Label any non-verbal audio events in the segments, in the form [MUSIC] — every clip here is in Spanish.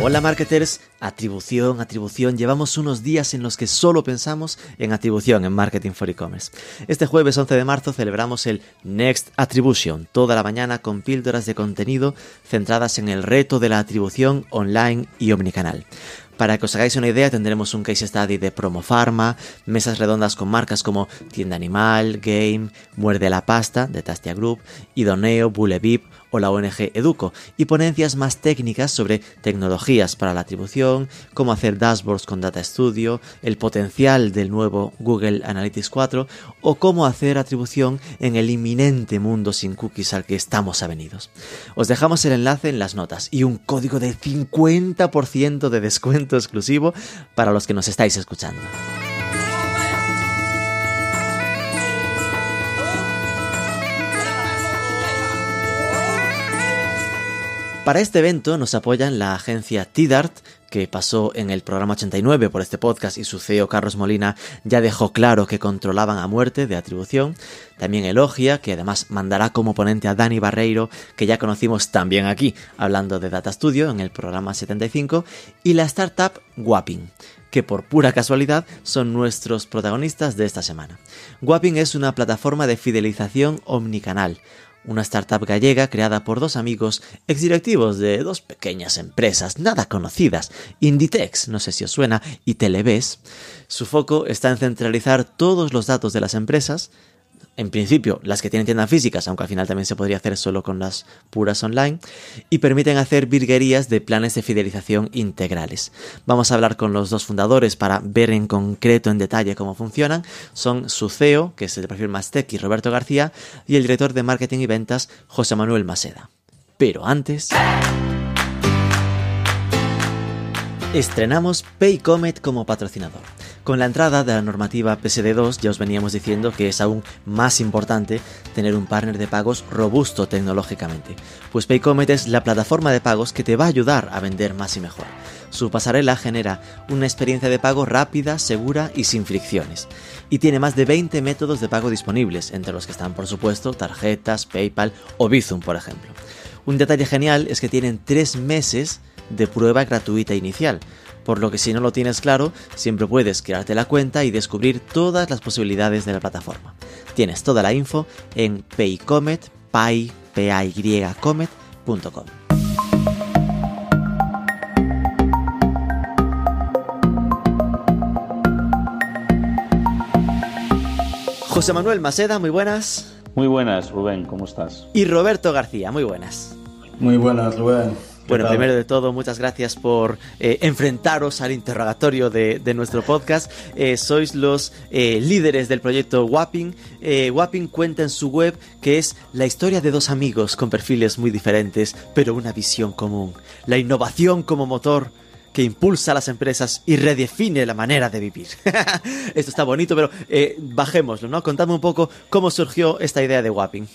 Hola marketers, atribución, atribución. Llevamos unos días en los que solo pensamos en atribución en Marketing for E-Commerce. Este jueves 11 de marzo celebramos el Next Attribution, toda la mañana con píldoras de contenido centradas en el reto de la atribución online y omnicanal. Para que os hagáis una idea, tendremos un case study de Promo Pharma, mesas redondas con marcas como Tienda Animal, Game, Muerde la Pasta, de Tastia Group, Idoneo, Bulevip o la ONG Educo, y ponencias más técnicas sobre tecnologías para la atribución, cómo hacer dashboards con Data Studio, el potencial del nuevo Google Analytics 4 o cómo hacer atribución en el inminente mundo sin cookies al que estamos avenidos. Os dejamos el enlace en las notas y un código de 50% de descuento exclusivo para los que nos estáis escuchando. Para este evento nos apoyan la agencia Tidart, que pasó en el programa 89 por este podcast y su CEO Carlos Molina ya dejó claro que controlaban a muerte de atribución. También Elogia, que además mandará como ponente a Dani Barreiro, que ya conocimos también aquí, hablando de Data Studio en el programa 75. Y la startup Wapping que por pura casualidad son nuestros protagonistas de esta semana. Wapping es una plataforma de fidelización omnicanal, una startup gallega creada por dos amigos exdirectivos de dos pequeñas empresas nada conocidas, Inditex, no sé si os suena, y Televes. Su foco está en centralizar todos los datos de las empresas, en principio las que tienen tiendas físicas, aunque al final también se podría hacer solo con las puras online, y permiten hacer virguerías de planes de fidelización integrales. Vamos a hablar con los dos fundadores para ver en concreto, en detalle cómo funcionan. Son su CEO, que es el perfil más tech, y Roberto García, y el director de marketing y ventas, José Manuel Maseda. Pero antes... Estrenamos Paycomet como patrocinador. Con la entrada de la normativa PSD2 ya os veníamos diciendo que es aún más importante tener un partner de pagos robusto tecnológicamente, pues Paycomet es la plataforma de pagos que te va a ayudar a vender más y mejor. Su pasarela genera una experiencia de pago rápida, segura y sin fricciones. Y tiene más de 20 métodos de pago disponibles, entre los que están por supuesto tarjetas, PayPal o Bizum por ejemplo. Un detalle genial es que tienen 3 meses de prueba gratuita inicial, por lo que si no lo tienes claro, siempre puedes crearte la cuenta y descubrir todas las posibilidades de la plataforma. Tienes toda la info en paycomet, pay, comet.com. José Manuel Maceda, muy buenas. Muy buenas, Rubén, ¿cómo estás? Y Roberto García, muy buenas. Muy buenas, Rubén. Bueno, primero de todo, muchas gracias por eh, enfrentaros al interrogatorio de, nuestro podcast. Eh, sois los eh, líderes del proyecto Wapping. Wapping cuenta en su web que es la historia de dos amigos con perfiles muy diferentes, pero una visión común. La innovación como motor que impulsa a las empresas y redefine la manera de vivir. [LAUGHS] Esto está bonito, pero bajémoslo, ¿no? Contadme un poco cómo surgió esta idea de Wapping.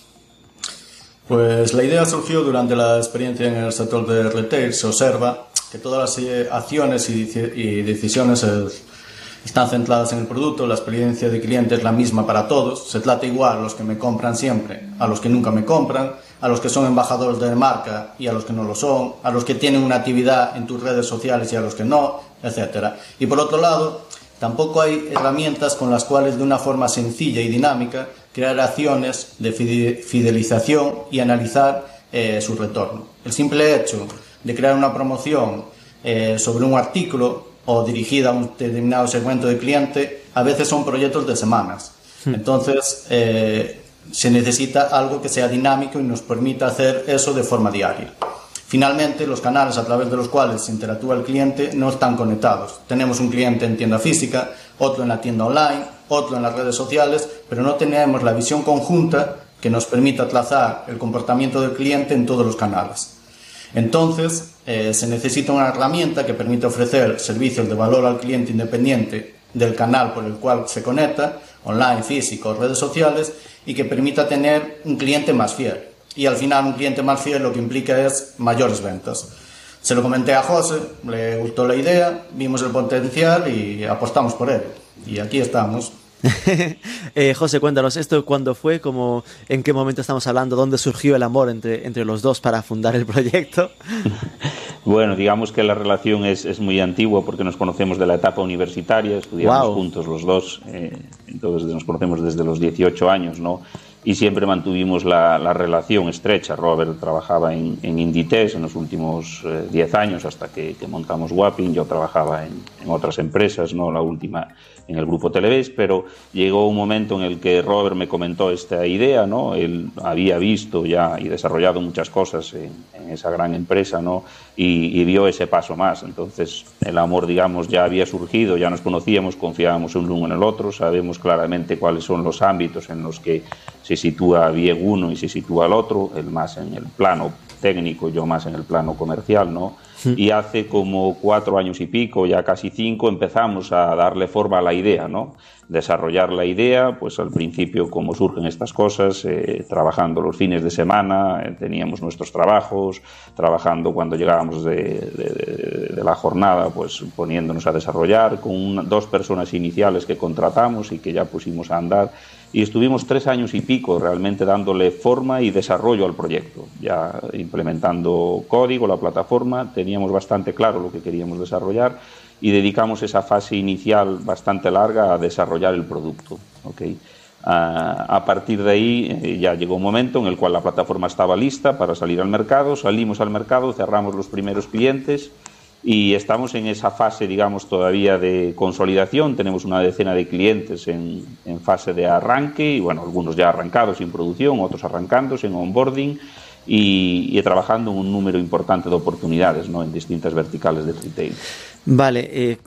Pues la idea surgió durante la experiencia en el sector de retail. Se observa que todas las eh, acciones y decisiones eh, están centradas en el producto, la experiencia de cliente es la misma para todos, se trata igual a los que me compran siempre, a los que nunca me compran, a los que son embajadores de marca y a los que no lo son, a los que tienen una actividad en tus redes sociales y a los que no, etc. Y por otro lado, tampoco hay herramientas con las cuales de una forma sencilla y dinámica crear acciones de fidelización y analizar eh, su retorno. El simple hecho de crear una promoción eh, sobre un artículo o dirigida a un determinado segmento de cliente, a veces son proyectos de semanas. Hmm. Entonces, eh, se necesita algo que sea dinámico y nos permita hacer eso de forma diaria. Finalmente, los canales a través de los cuales se interactúa el cliente no están conectados. Tenemos un cliente en tienda física, otro en la tienda online, otro en las redes sociales, pero no tenemos la visión conjunta que nos permita trazar el comportamiento del cliente en todos los canales. Entonces, eh, se necesita una herramienta que permita ofrecer servicios de valor al cliente independiente del canal por el cual se conecta, online, físico, redes sociales, y que permita tener un cliente más fiel. Y al final un cliente más fiel lo que implica es mayores ventas. Se lo comenté a José, le gustó la idea, vimos el potencial y apostamos por él. Y aquí estamos. [LAUGHS] eh, José, cuéntanos, ¿esto cuándo fue? Como, ¿En qué momento estamos hablando? ¿Dónde surgió el amor entre, entre los dos para fundar el proyecto? [LAUGHS] bueno, digamos que la relación es, es, muy antigua porque nos conocemos de la etapa universitaria, estudiamos wow. juntos los dos, eh, entonces nos conocemos desde los 18 años, ¿no? y siempre mantuvimos la, la relación estrecha. Robert trabajaba en, en Inditex en los últimos 10 eh, años hasta que, que, montamos Wapping. Yo trabajaba en, en, otras empresas, no la última en el grupo Televes, pero llegó un momento en el que Robert me comentó esta idea, ¿no? Él había visto ya y desarrollado muchas cosas en, en esa gran empresa, ¿no? Y, y, vio ese paso más. Entonces el amor, digamos, ya había surgido, ya nos conocíamos, confiábamos el uno en el otro, sabemos claramente cuáles son los ámbitos en los que se sitúa bien uno y se sitúa el otro, él más en el plano técnico, yo más en el plano comercial, ¿no? Y hace como cuatro años y pico, ya casi cinco, empezamos a darle forma a la idea, ¿no? Desarrollar la idea, pues al principio, como surgen estas cosas, eh, trabajando los fines de semana, eh, teníamos nuestros trabajos, trabajando cuando llegábamos de, la jornada, pues poniéndonos a desarrollar, con dos personas iniciales que contratamos y que ya pusimos a andar y estuvimos tres años y pico realmente dándole forma y desarrollo al proyecto, ya implementando código, la plataforma, teníamos bastante claro lo que queríamos desarrollar y dedicamos esa fase inicial bastante larga a desarrollar el producto. ¿okay? A partir de ahí eh, ya llegó un momento en el cual la plataforma estaba lista para salir al mercado, salimos al mercado, cerramos los primeros clientes y estamos en esa fase, digamos, todavía de consolidación. Tenemos una decena de clientes en, fase de arranque y, bueno, algunos ya arrancados en producción, otros arrancándose en onboarding y, y trabajando en un número importante de oportunidades ¿no? en distintas verticales de retail. Vale, eh,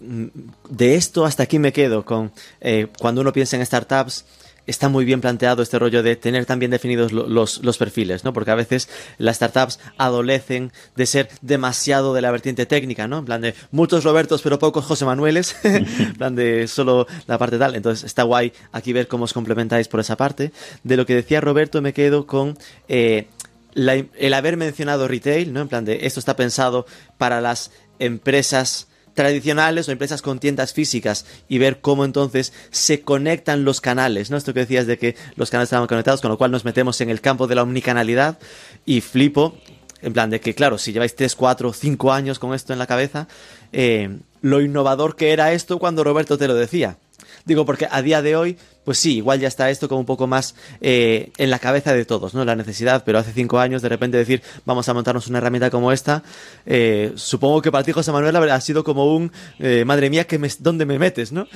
de esto hasta aquí me quedo con eh, cuando uno piensa en startups está muy bien planteado este rollo de tener también definidos los, los, perfiles, ¿no? Porque a veces las startups adolecen de ser demasiado de la vertiente técnica, ¿no? En plan de muchos Robertos pero pocos José Manueles, [LAUGHS] en plan de solo la parte tal. Entonces está guay aquí ver cómo os complementáis por esa parte. De lo que decía Roberto me quedo con... Eh, el haber mencionado retail, ¿no? En plan de esto está pensado para las empresas tradicionales o empresas con tiendas físicas y ver cómo entonces se conectan los canales, ¿no? Esto que decías de que los canales estaban conectados, con lo cual nos metemos en el campo de la omnicanalidad y flipo, en plan de que, claro, si lleváis 3, 4, 5 años con esto en la cabeza, eh, lo innovador que era esto cuando Roberto te lo decía. Digo, porque a día de hoy, pues sí, igual ya está esto como un poco más eh, en la cabeza de todos, ¿no? La necesidad, pero hace cinco años de repente decir, vamos a montarnos una herramienta como esta, eh, supongo que para ti, José Manuel, ha sido como un, eh, madre mía, que ¿dónde me metes, no?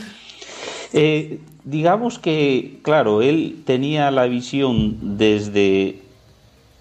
Digamos que, claro, él tenía la visión desde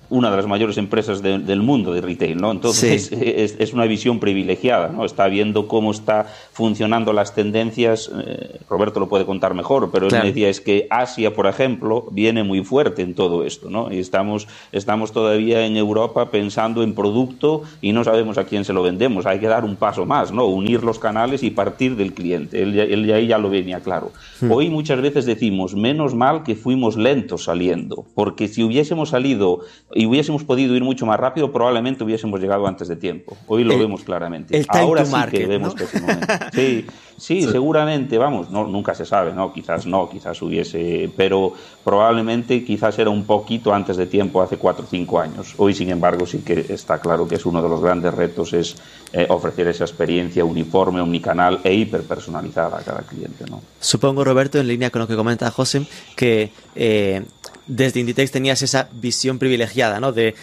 una de las mayores empresas de, del mundo de retail, ¿no? Entonces sí. es, es, una visión privilegiada, ¿no? Está viendo cómo está funcionando las tendencias. Eh, Roberto lo puede contar mejor, pero él claro. me decía es que Asia, por ejemplo, viene muy fuerte en todo esto, ¿no? Y estamos estamos todavía en Europa pensando en producto y no sabemos a quién se lo vendemos. Hay que dar un paso más, ¿no? Unir los canales y partir del cliente. Él, él ahí ya lo venía claro. Hmm. Hoy muchas veces decimos menos mal que fuimos lentos saliendo, porque si hubiésemos salido y hubiésemos podido ir mucho más rápido, probablemente hubiésemos llegado antes de tiempo. Hoy lo el, vemos claramente. El Ahora sí market, que vemos ¿no? que es el momento. Sí, sí, sí, seguramente, vamos, no, nunca se sabe, ¿no? Quizás no, quizás hubiese, pero probablemente quizás era un poquito antes de tiempo, hace cuatro o cinco años. Hoy, sin embargo, sí que está claro que es uno de los grandes retos, es eh, ofrecer esa experiencia uniforme, omnicanal e hiperpersonalizada a cada cliente, ¿no? Supongo, Roberto, en línea con lo que comenta José, que eh, desde Inditex tenías esa visión privilegiada, ¿no? De,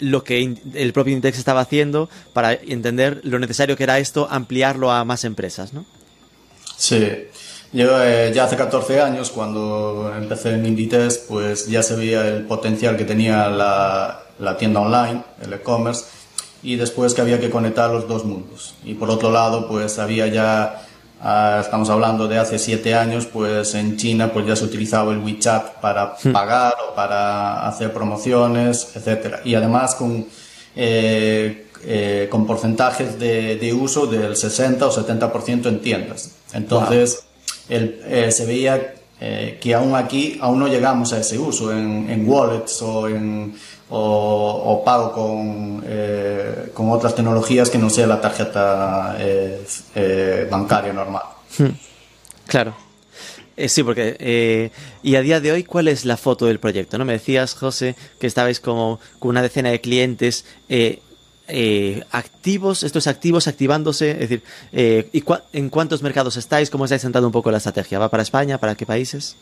lo que el propio Inditex estaba haciendo para entender lo necesario que era esto, ampliarlo a más empresas, ¿no? Sí. Yo eh, ya hace 14 años, cuando empecé en Inditex, pues ya se veía el potencial que tenía la, la tienda online, el e-commerce, y después que había que conectar los dos mundos. Y por otro lado, pues había ya estamos hablando de hace siete años, pues en China pues ya se utilizaba el WeChat para Hmm. pagar o para hacer promociones, etcétera. Y además con, eh, eh, con porcentajes de, de, uso del 60 o 70% en tiendas. Entonces, wow. el, eh, se veía eh, que aún aquí aún no llegamos a ese uso en, en wallets o en, o, pago con, eh, con otras tecnologías que no sea la tarjeta eh, eh, bancaria normal. Hmm. Claro. sí, porque... y a día de hoy, ¿cuál es la foto del proyecto? ¿No? Me decías, José, que estabais como con una decena de clientes activos, estos activos activándose, es decir, ¿y ¿en cuántos mercados estáis? ¿Cómo estáis sentando un poco la estrategia? ¿Va para España? ¿Para qué países?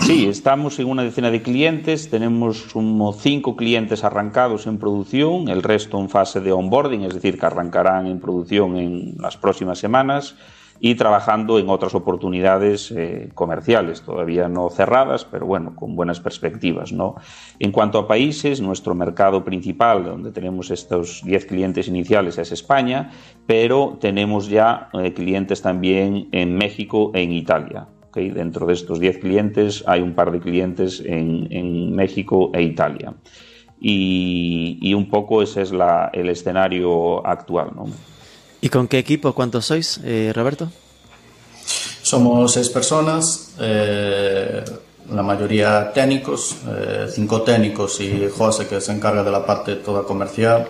Sí, estamos en una decena de clientes, tenemos como cinco clientes arrancados en producción, el resto en fase de onboarding, es decir, que arrancarán en producción en las próximas semanas y trabajando en otras oportunidades eh, comerciales, todavía no cerradas, pero bueno, con buenas perspectivas. ¿no? En cuanto a países, nuestro mercado principal, donde tenemos estos 10 clientes iniciales, es España, pero tenemos ya eh, clientes también en México e Italia. Dentro de estos 10 clientes hay un par de clientes en, México e Italia. Y, un poco ese es el escenario actual. ¿Y con qué equipo? ¿Cuántos sois, eh, Roberto? Somos seis personas, eh, la mayoría técnicos, eh, cinco técnicos y José que se encarga de la parte toda comercial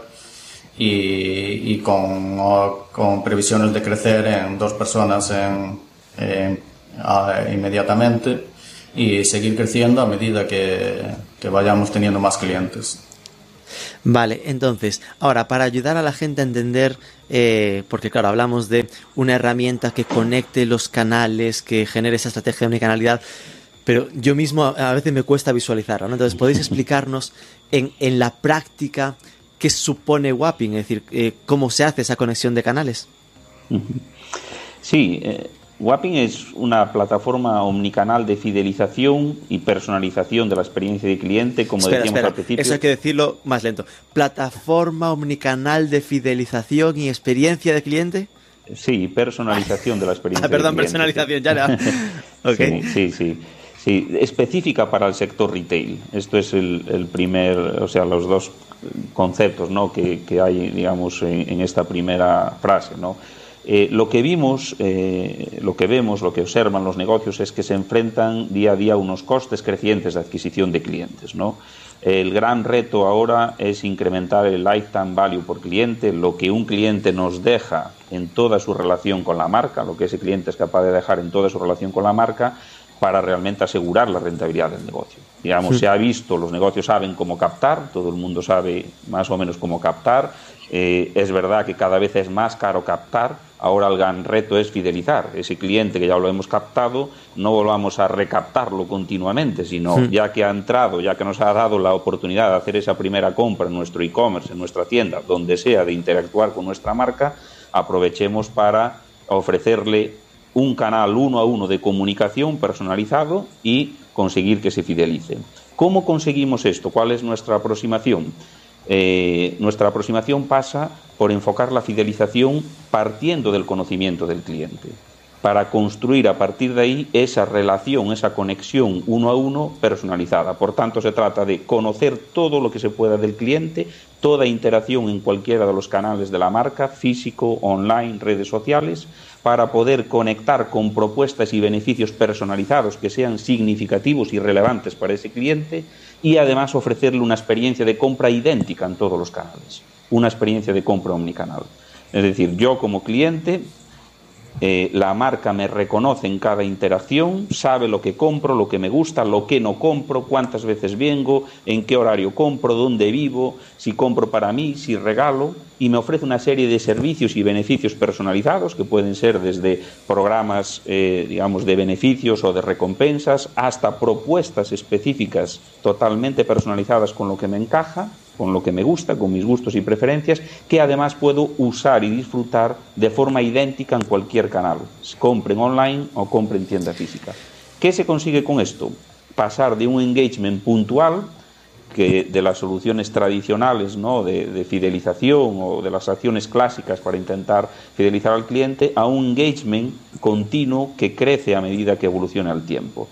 y, con, con, previsiones de crecer en dos personas en, en inmediatamente y seguir creciendo a medida que, vayamos teniendo más clientes. Vale, entonces, ahora para ayudar a la gente a entender, eh, porque claro, hablamos de una herramienta que conecte los canales, que genere esa estrategia de unicanalidad, pero yo mismo a veces me cuesta visualizarlo, ¿no? Entonces, ¿podéis explicarnos en, en la práctica qué supone Wapping? Es decir, eh, cómo se hace esa conexión de canales. Sí, eh, Wapping es una plataforma omnicanal de fidelización y personalización de la experiencia de cliente, como decíamos al principio. Eso hay que decirlo más lento. ¿Plataforma omnicanal de fidelización y experiencia de cliente? Sí, personalización de la experiencia. Ah, [LAUGHS] perdón, personalización, ya era. [LAUGHS] okay. sí, sí, sí, Específica para el sector retail. Esto es el, primer, o sea, los dos conceptos ¿no? que, hay, digamos, en, en esta primera frase, ¿no? Eh, lo que vimos, eh, lo que vemos, lo que observan los negocios es que se enfrentan día a día unos costes crecientes de adquisición de clientes. ¿no? El gran reto ahora es incrementar el lifetime value por cliente, lo que un cliente nos deja en toda su relación con la marca, lo que ese cliente es capaz de dejar en toda su relación con la marca para realmente asegurar la rentabilidad del negocio. Digamos, se ha visto, los negocios saben cómo captar, todo el mundo sabe más o menos cómo captar. Eh, es verdad que cada vez es más caro captar, Ahora el gran reto es fidelizar ese cliente que ya lo hemos captado, no volvamos a recaptarlo continuamente, sino ya que ha entrado, ya que nos ha dado la oportunidad de hacer esa primera compra en nuestro e-commerce, en nuestra tienda, donde sea, de interactuar con nuestra marca, aprovechemos para ofrecerle un canal uno a uno de comunicación personalizado y conseguir que se fidelice. ¿Cómo conseguimos esto? ¿Cuál es nuestra aproximación? Eh, nuestra aproximación pasa por enfocar la fidelización partiendo del conocimiento del cliente, para construir a partir de ahí esa relación, esa conexión uno a uno personalizada. Por tanto, se trata de conocer todo lo que se pueda del cliente, toda interacción en cualquiera de los canales de la marca, físico, online, redes sociales, para poder conectar con propuestas y beneficios personalizados que sean significativos y relevantes para ese cliente y además ofrecerle una experiencia de compra idéntica en todos los canales, una experiencia de compra omnicanal. Es decir, yo como cliente eh, la marca me reconoce en cada interacción, sabe lo que compro, lo que me gusta, lo que no compro, cuántas veces vengo, en qué horario compro, dónde vivo, si compro para mí, si regalo, y me ofrece una serie de servicios y beneficios personalizados que pueden ser desde programas, eh, digamos, de beneficios o de recompensas hasta propuestas específicas totalmente personalizadas con lo que me encaja con lo que me gusta, con mis gustos y preferencias, que además puedo usar y disfrutar de forma idéntica en cualquier canal, compren online o compren en tienda física. ¿Qué se consigue con esto? Pasar de un engagement puntual, que de las soluciones tradicionales ¿no? de, de fidelización o de las acciones clásicas para intentar fidelizar al cliente, a un engagement continuo que crece a medida que evoluciona el tiempo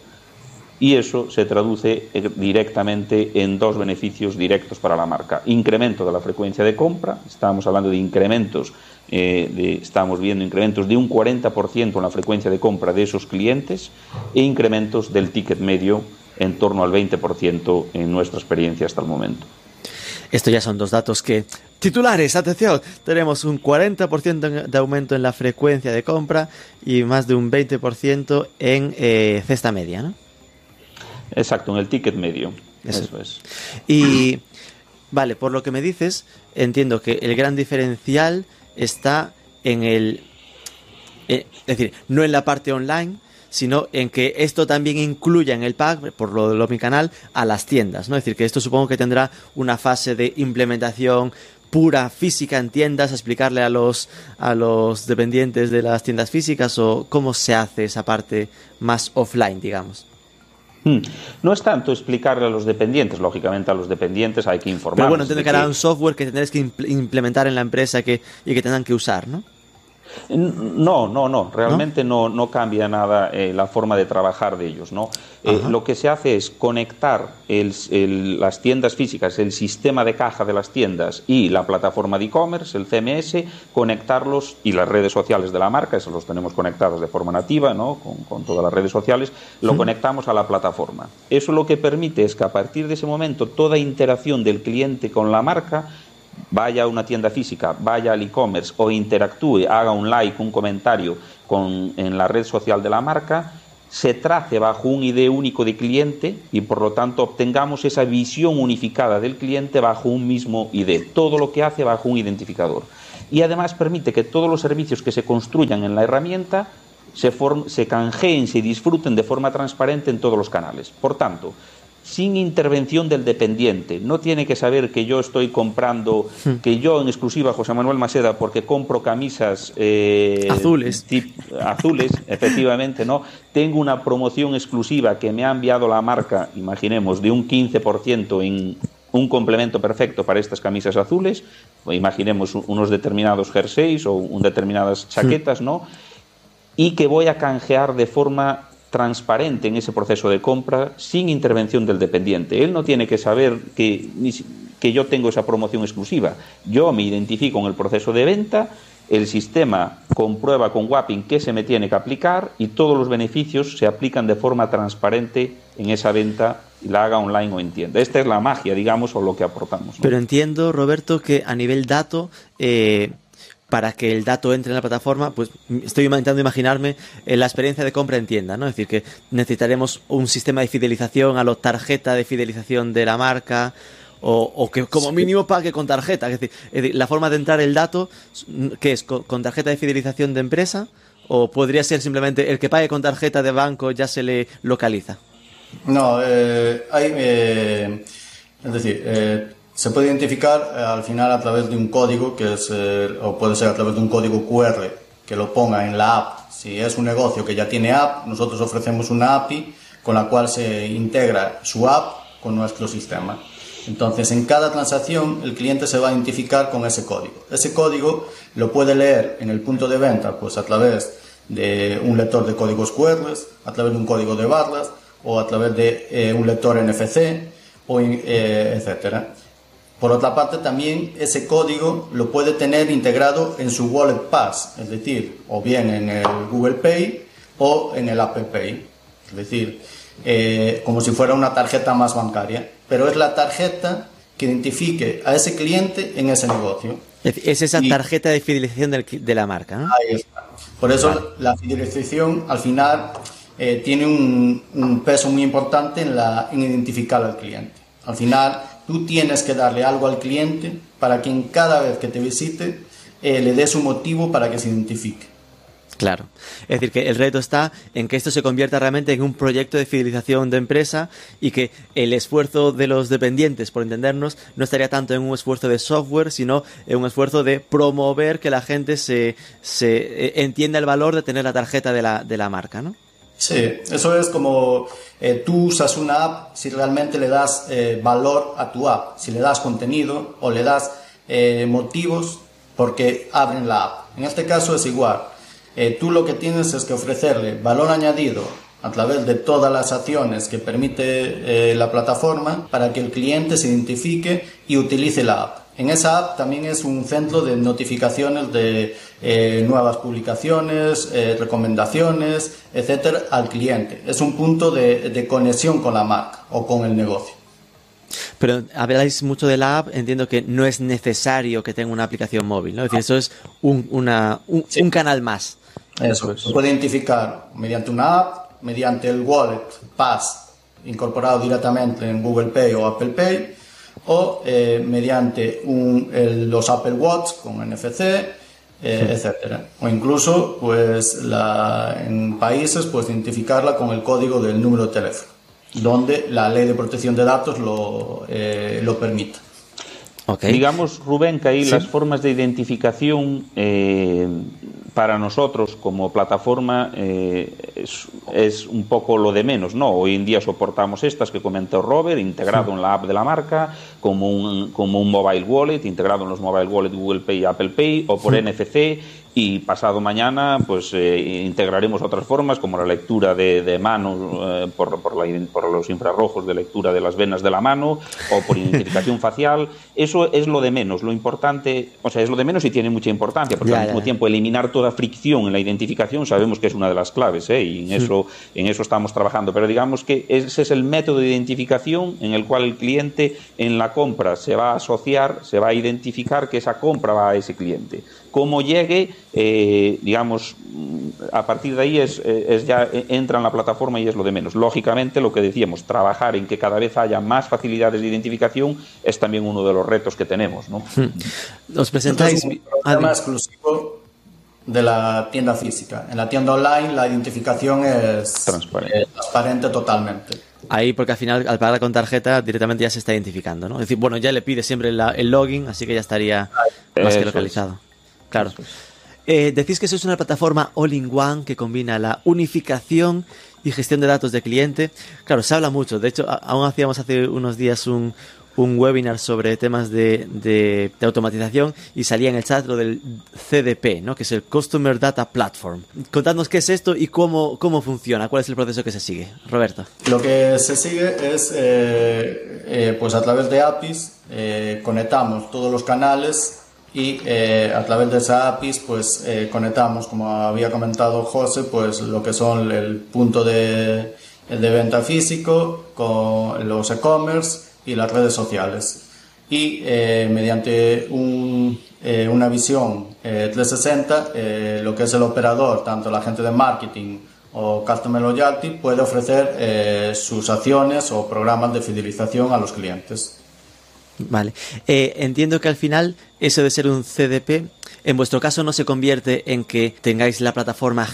y eso se traduce eh, directamente en dos beneficios directos para la marca. Incremento de la frecuencia de compra, estamos hablando de incrementos, eh, estamos viendo incrementos de un 40% en la frecuencia de compra de esos clientes e incrementos del ticket medio en torno al 20% en nuestra experiencia hasta el momento. Esto ya son dos datos que... Titulares, atención, tenemos un 40% de aumento en la frecuencia de compra y más de un 20% en eh, cesta media, ¿no? Exacto, en el ticket medio. Eso, es. Y, vale, por lo que me dices, entiendo que el gran diferencial está en el... Eh, es decir, no en la parte online, sino en que esto también incluya en el pack, por lo de mi canal, a las tiendas, ¿no? Es decir, que esto supongo que tendrá una fase de implementación pura física en tiendas, explicarle a los a los dependientes de las tiendas físicas o cómo se hace esa parte más offline, digamos. Hmm. No es tanto explicarle a los dependientes, lógicamente a los dependientes hay que informar. Pero bueno, entiendo que hará un software que tendréis que implementar en la empresa que, y que tengan que usar, ¿no? No, no, no, realmente no, no, cambia nada eh, la forma de trabajar de ellos. ¿no? Eh, lo que se hace es conectar las tiendas físicas, el sistema de caja de las tiendas y la plataforma de e-commerce, el CMS, conectarlos y las redes sociales de la marca, esos los tenemos conectados de forma nativa, ¿no? con, todas las redes sociales, lo conectamos a la plataforma. Eso lo que permite es que a partir de ese momento toda interacción del cliente con la marca vaya a una tienda física, vaya al e-commerce o interactúe, haga un like, un comentario en la red social de la marca, se trace bajo un ID único de cliente y por lo tanto obtengamos esa visión unificada del cliente bajo un mismo ID, todo lo que hace bajo un identificador. Y además permite que todos los servicios que se construyan en la herramienta se, se canjeen, se disfruten de forma transparente en todos los canales. Por tanto, sin intervención del dependiente. No tiene que saber que yo estoy comprando, hmm. que yo en exclusiva, José Manuel Maceda, porque compro camisas eh, azules. azules, [LAUGHS] efectivamente, ¿no? Tengo una promoción exclusiva que me ha enviado la marca, imaginemos, de un 15% en un complemento perfecto para estas camisas azules, imaginemos unos determinados jerseys o un determinadas hmm. chaquetas, ¿no? Y que voy a canjear de forma transparente en ese proceso de compra sin intervención del dependiente. Él no tiene que saber que, que yo tengo esa promoción exclusiva. Yo me identifico en el proceso de venta, el sistema comprueba con Wapping qué se me tiene que aplicar y todos los beneficios se aplican de forma transparente en esa venta y la haga online o en tienda. Esta es la magia, digamos, o lo que aportamos. Pero entiendo, Roberto, que a nivel dato, eh, para que el dato entre en la plataforma, pues estoy intentando imaginarme eh, la experiencia de compra en tienda, ¿no? Es decir, que necesitaremos un sistema de fidelización a la tarjeta de fidelización de la marca, o, que como mínimo pague con tarjeta. Es decir, la forma de entrar el dato, ¿qué es? ¿Con, tarjeta de fidelización de empresa? ¿O podría ser simplemente el que pague con tarjeta de banco ya se le localiza? No, eh, hay. Eh, es decir, eh, se puede identificar eh, al final a través de un código, que es, eh, o puede ser a través de un código QR que lo ponga en la app. Si es un negocio que ya tiene app, nosotros ofrecemos una API con la cual se integra su app con nuestro sistema. Entonces, en cada transacción, el cliente se va a identificar con ese código. Ese código lo puede leer en el punto de venta, pues a través de un lector de códigos QR, a través de un código de barras, o a través de eh, un lector NFC, o etcétera. Por otra parte, también ese código lo puede tener integrado en su Wallet Pass, es decir, o bien en el Google Pay o en el Apple Pay, es decir, eh, como si fuera una tarjeta más bancaria, pero es la tarjeta que identifique a ese cliente en ese negocio. Es esa tarjeta de fidelización de la marca, ¿no? Ahí está. Por eso la fidelización al final eh, tiene un, peso muy importante en, la, en identificar al cliente. Al final tú tienes que darle algo al cliente para que en cada vez que te visite eh, le des un motivo para que se identifique. Claro. Es decir, que el reto está en que esto se convierta realmente en un proyecto de fidelización de empresa y que el esfuerzo de los dependientes, por entendernos, no estaría tanto en un esfuerzo de software, sino en un esfuerzo de promover que la gente se, se eh, entienda el valor de tener la tarjeta de la, de la marca, ¿no? Sí, eso es como eh, tú usas una app si realmente le das eh, valor a tu app, si le das contenido o le das eh, motivos porque abren la app. En este caso es igual. tú lo que tienes es que ofrecerle valor añadido a través de todas las acciones que permite la plataforma para que el cliente se identifique y utilice la app. En esa app también es un centro de notificaciones de eh, nuevas publicaciones, eh, recomendaciones, etcétera, al cliente. Es un punto de, conexión con la marca o con el negocio. Pero habláis mucho de la app, entiendo que no es necesario que tenga una aplicación móvil, ¿no? Es decir, eso es un, una, un, canal más. Eso, se puede identificar mediante una app, mediante el wallet Pass incorporado directamente en Google Pay o Apple Pay, o eh, mediante un, los Apple Watch con NFC, eh, etcétera. O incluso, pues, la, en países, pues, identificarla con el código del número de teléfono donde la ley de protección de datos lo, eh, lo Digamos, Rubén, que ahí las formas de identificación eh, para nosotros como plataforma eh, es, un poco lo de menos, ¿no? Hoy en día soportamos estas que comentó Robert, integrado en la app de la marca, como un, como un mobile wallet, integrado en los mobile wallet Google Pay y Apple Pay, o por NFC, y pasado mañana pues eh, integraremos otras formas como la lectura de, mano eh, por, por, los infrarrojos de lectura de las venas de la mano o por identificación [LAUGHS] facial. Eso es lo de menos. Lo importante, o sea, es lo de menos y tiene mucha importancia porque al mismo tiempo eliminar toda fricción en la identificación sabemos que es una de las claves ¿eh? y en eso, en eso estamos trabajando. Pero digamos que ese es el método de identificación en el cual el cliente en la compra se va a asociar, se va a identificar que esa compra va a ese cliente cómo llegue, eh, digamos, a partir de ahí es, es, ya entra en la plataforma y es lo de menos. Lógicamente, lo que decíamos, trabajar en que cada vez haya más facilidades de identificación es también uno de los retos que tenemos. ¿no? Os presentáis. un programa exclusivo de la tienda física. En la tienda online la identificación es transparente, transparente totalmente. Ahí, porque al final, al pagar con tarjeta, directamente ya se está identificando, ¿no? Es decir, bueno, ya le pide siempre el login, así que ya estaría más que localizado. Claro. Eh, decís que eso es una plataforma all-in-one que combina la unificación y gestión de datos de cliente. Claro, se habla mucho. De hecho, aún hacíamos hace unos días un, webinar sobre temas de, automatización y salía en el chat lo del CDP, ¿no? que es el Customer Data Platform. Contadnos qué es esto y cómo, cómo funciona, cuál es el proceso que se sigue. Roberto. Lo que se sigue es, eh, eh, pues a través de APIs, conectamos todos los canales y eh, a través de esa APIs pues eh, conectamos, como había comentado José, pues lo que son el punto de, de venta físico con los e-commerce y las redes sociales. Y eh, mediante un, una visión 360, lo que es el operador, tanto la gente de marketing o Customer Loyalty, puede ofrecer sus acciones o programas de fidelización a los clientes. Vale. Eh, entiendo que al final eso de ser un CDP, en vuestro caso no se convierte en que tengáis la plataforma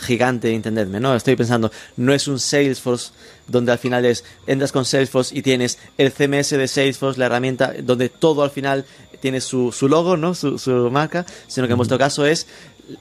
gigante, entendedme, ¿no? Estoy pensando, no es un Salesforce donde al final es, entras con Salesforce y tienes el CMS de Salesforce, la herramienta donde todo al final tiene su, su logo, ¿no? Su, marca, sino que en vuestro caso es,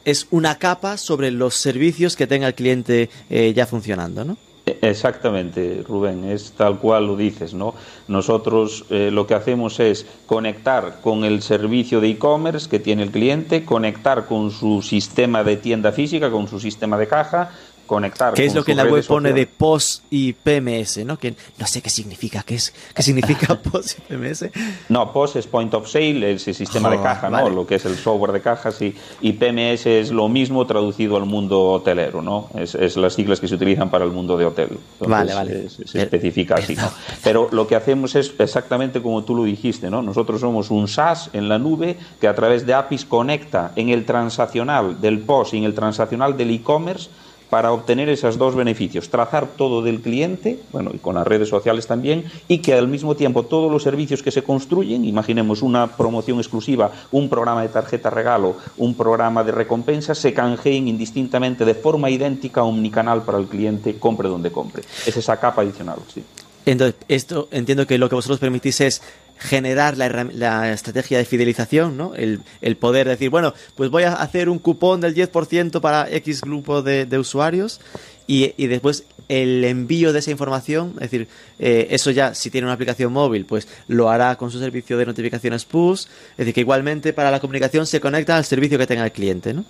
es una capa sobre los servicios que tenga el cliente eh, ya funcionando, ¿no? Exactamente, Rubén, es tal cual lo dices, ¿no? Nosotros eh, lo que hacemos es conectar con el servicio de e-commerce que tiene el cliente, conectar con su sistema de tienda física, con su sistema de caja, conectar. ¿Qué es lo que en la web pone de POS y PMS? ¿no? Que no sé qué significa. ¿Qué, es, qué significa [LAUGHS] POS y PMS? No, POS es Point of Sale, es el sistema de oh, caja, ¿no? Lo que es el software de cajas y, y PMS es lo mismo traducido al mundo hotelero, ¿no? Es, es, las siglas que se utilizan para el mundo de hotel. vale, vale. Se, especifica así, ¿no? Pero lo que hacemos es exactamente como tú lo dijiste, ¿no? Nosotros somos un SaaS en la nube que a través de APIs conecta en el transaccional del POS y en el transaccional del e-commerce para obtener esos dos beneficios, trazar todo del cliente, bueno, y con las redes sociales también, y que al mismo tiempo todos los servicios que se construyen, imaginemos una promoción exclusiva, un programa de tarjeta regalo, un programa de recompensa, se canjeen indistintamente de forma idéntica, omnicanal para el cliente, compre donde compre. Es esa capa adicional, sí. Entonces, esto entiendo que lo que vosotros permitís es generar la, estrategia de fidelización, ¿no? El, poder decir, bueno, pues voy a hacer un cupón del 10% para X grupo de, usuarios y, después el envío de esa información, es decir, eh, eso ya si tiene una aplicación móvil, pues lo hará con su servicio de notificaciones push, es decir, que igualmente para la comunicación se conecta al servicio que tenga el cliente, ¿no?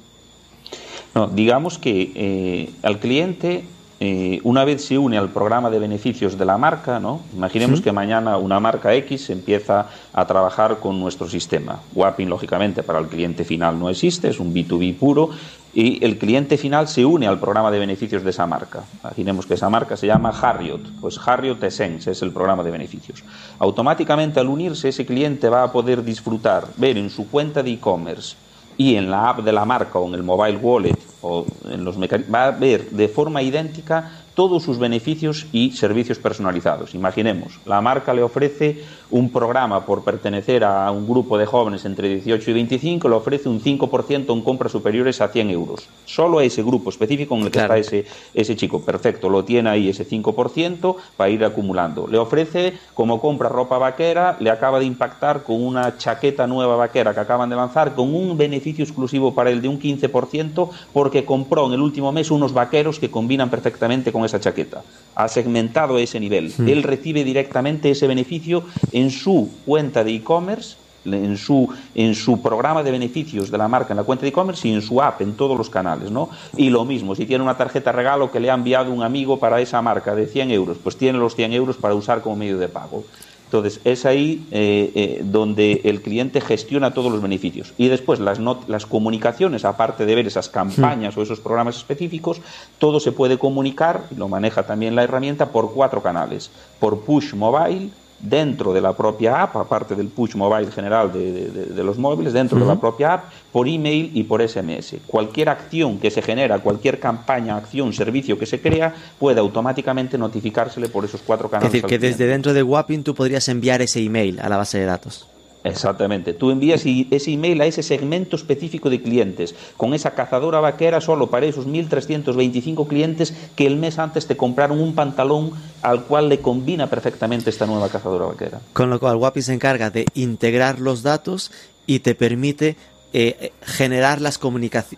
No, digamos que eh, al cliente eh, una vez se une al programa de beneficios de la marca, ¿no? imaginemos que mañana una marca X empieza a trabajar con nuestro sistema. Wapping, lógicamente, para el cliente final no existe, es un B2B puro, y el cliente final se une al programa de beneficios de esa marca. Imaginemos que esa marca se llama Harriot, pues Harriot Essence es el programa de beneficios. Automáticamente al unirse ese cliente va a poder disfrutar, ver en su cuenta de e-commerce y en la app de la marca o en el mobile wallet o en los va a ver de forma idéntica todos sus beneficios y servicios personalizados. Imaginemos, la marca le ofrece un programa por pertenecer a un grupo de jóvenes entre 18 y 25, le ofrece un 5% en compras superiores a 100 euros. Solo a ese grupo específico en el que está ese, ese chico. Perfecto, lo tiene ahí ese 5% para ir acumulando. Le ofrece, como compra ropa vaquera, le acaba de impactar con una chaqueta nueva vaquera que acaban de lanzar, con un beneficio exclusivo para él de un 15%, porque compró en el último mes unos vaqueros que combinan perfectamente con esa chaqueta. Ha segmentado ese nivel. Hmm. Él recibe directamente ese beneficio en su cuenta de e-commerce en su, en su programa de beneficios de la marca en la cuenta de e-commerce y en su app, en todos los canales, ¿no? Y lo mismo, si tiene una tarjeta regalo que le ha enviado un amigo para esa marca de 100 euros, pues tiene los 100 euros para usar como medio de pago. Entonces, es ahí eh, eh, donde el cliente gestiona todos los beneficios. Y después, las, las comunicaciones, aparte de ver esas campañas o esos programas específicos, todo se puede comunicar, lo maneja también la herramienta, por cuatro canales. Por push mobile, dentro de la propia app, aparte del push mobile general de, los móviles, dentro de la propia app, por email y por SMS. Cualquier acción que se genera, cualquier campaña, acción, servicio que se crea, puede automáticamente notificársele por esos cuatro canales. Es decir, que desde dentro de Wapping tú podrías enviar ese email a la base de datos. Exactamente. Tú envías ese email a ese segmento específico de clientes, con esa cazadora vaquera solo para esos 1.325 clientes que el mes antes te compraron un pantalón al cual le combina perfectamente esta nueva cazadora vaquera. Con lo cual, Wapi se encarga de integrar los datos y te permite eh, generar las,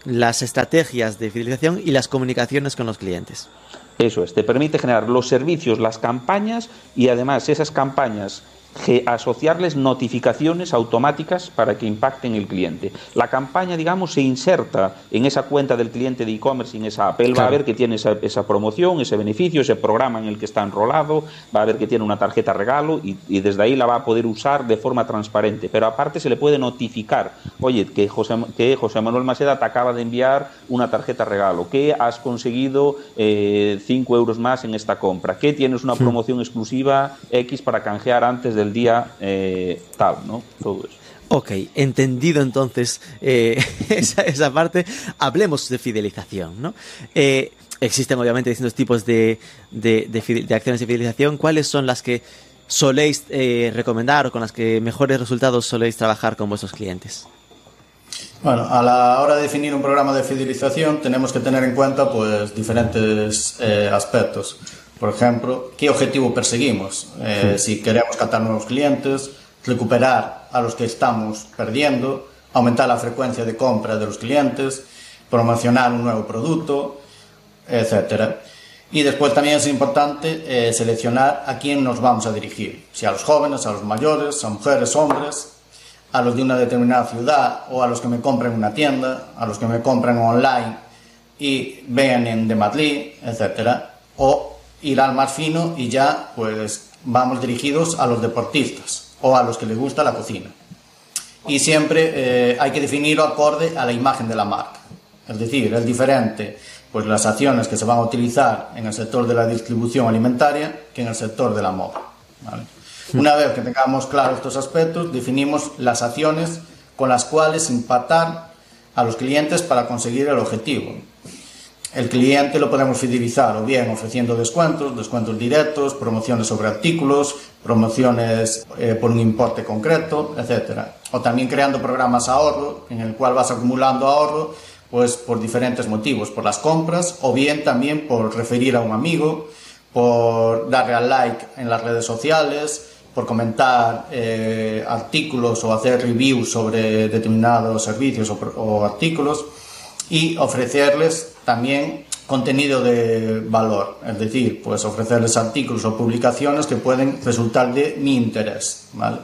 las estrategias de fidelización y las comunicaciones con los clientes. Eso es, te permite generar los servicios, las campañas y además esas campañas asociarles notificaciones automáticas para que impacten el cliente. La campaña, digamos, se inserta en esa cuenta del cliente de e-commerce, en esa app. Él va a ver que tiene esa, promoción, ese beneficio, ese programa en el que está enrolado, va a ver que tiene una tarjeta regalo y, desde ahí la va a poder usar de forma transparente. Pero aparte se le puede notificar, oye, que José, que José Manuel Maceda te acaba de enviar una tarjeta regalo, que has conseguido 5 eh, euros más en esta compra, que tienes una hmm. promoción exclusiva X para canjear antes del día eh, tal, ¿no? Todo eso. Ok, entendido entonces eh, [LAUGHS] esa, parte, hablemos de fidelización, ¿no? Eh, existen obviamente distintos tipos de, de, acciones de fidelización. ¿Cuáles son las que soléis recomendar o con las que mejores resultados soléis trabajar con vuestros clientes? Bueno, a la hora de definir un programa de fidelización tenemos que tener en cuenta pues diferentes aspectos. Por ejemplo, ¿qué objetivo perseguimos? Eh, si queremos captar nuevos clientes, recuperar a los que estamos perdiendo, aumentar la frecuencia de compra de los clientes, promocionar un nuevo producto, etc. Y después también es importante eh, seleccionar a quién nos vamos a dirigir, si a los jóvenes, a los mayores, a mujeres, hombres, a los de una determinada ciudad o a los que me compren en una tienda, a los que me compren online y vean en The Madrid, etc. O ir al más fino y ya pues vamos dirigidos a los deportistas o a los que les gusta la cocina. Y siempre eh, hay que definirlo acorde a la imagen de la marca. Es decir, es diferente pues las acciones que se van a utilizar en el sector de la distribución alimentaria que en el sector de la moda. Una vez que tengamos claros estos aspectos, definimos las acciones con las cuales impactar a los clientes para conseguir el objetivo. El cliente lo podemos fidelizar o bien ofreciendo descuentos, descuentos directos, promociones sobre artículos, promociones eh, por un importe concreto, etc. O también creando programas ahorro en el cual vas acumulando ahorro pues por diferentes motivos, por las compras o bien también por referir a un amigo, por darle al like en las redes sociales, por comentar eh, artículos o hacer reviews sobre determinados servicios o artículos y ofrecerles también contenido de valor, es decir, pues ofrecerles artículos o publicaciones que pueden resultar de mi interés, ¿vale?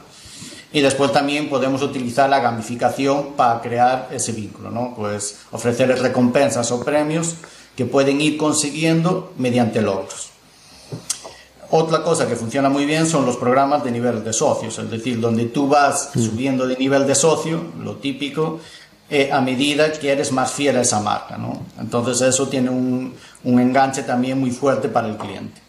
Y después también podemos utilizar la gamificación para crear ese vínculo, ¿no? Pues ofrecerles recompensas o premios que pueden ir consiguiendo mediante logros. Otra cosa que funciona muy bien son los programas de nivel de socios, es decir, donde tú vas subiendo de nivel de socio, lo típico, eh, a medida que eres más fiel a esa marca. ¿no? Entonces eso tiene un, un enganche también muy fuerte para el cliente.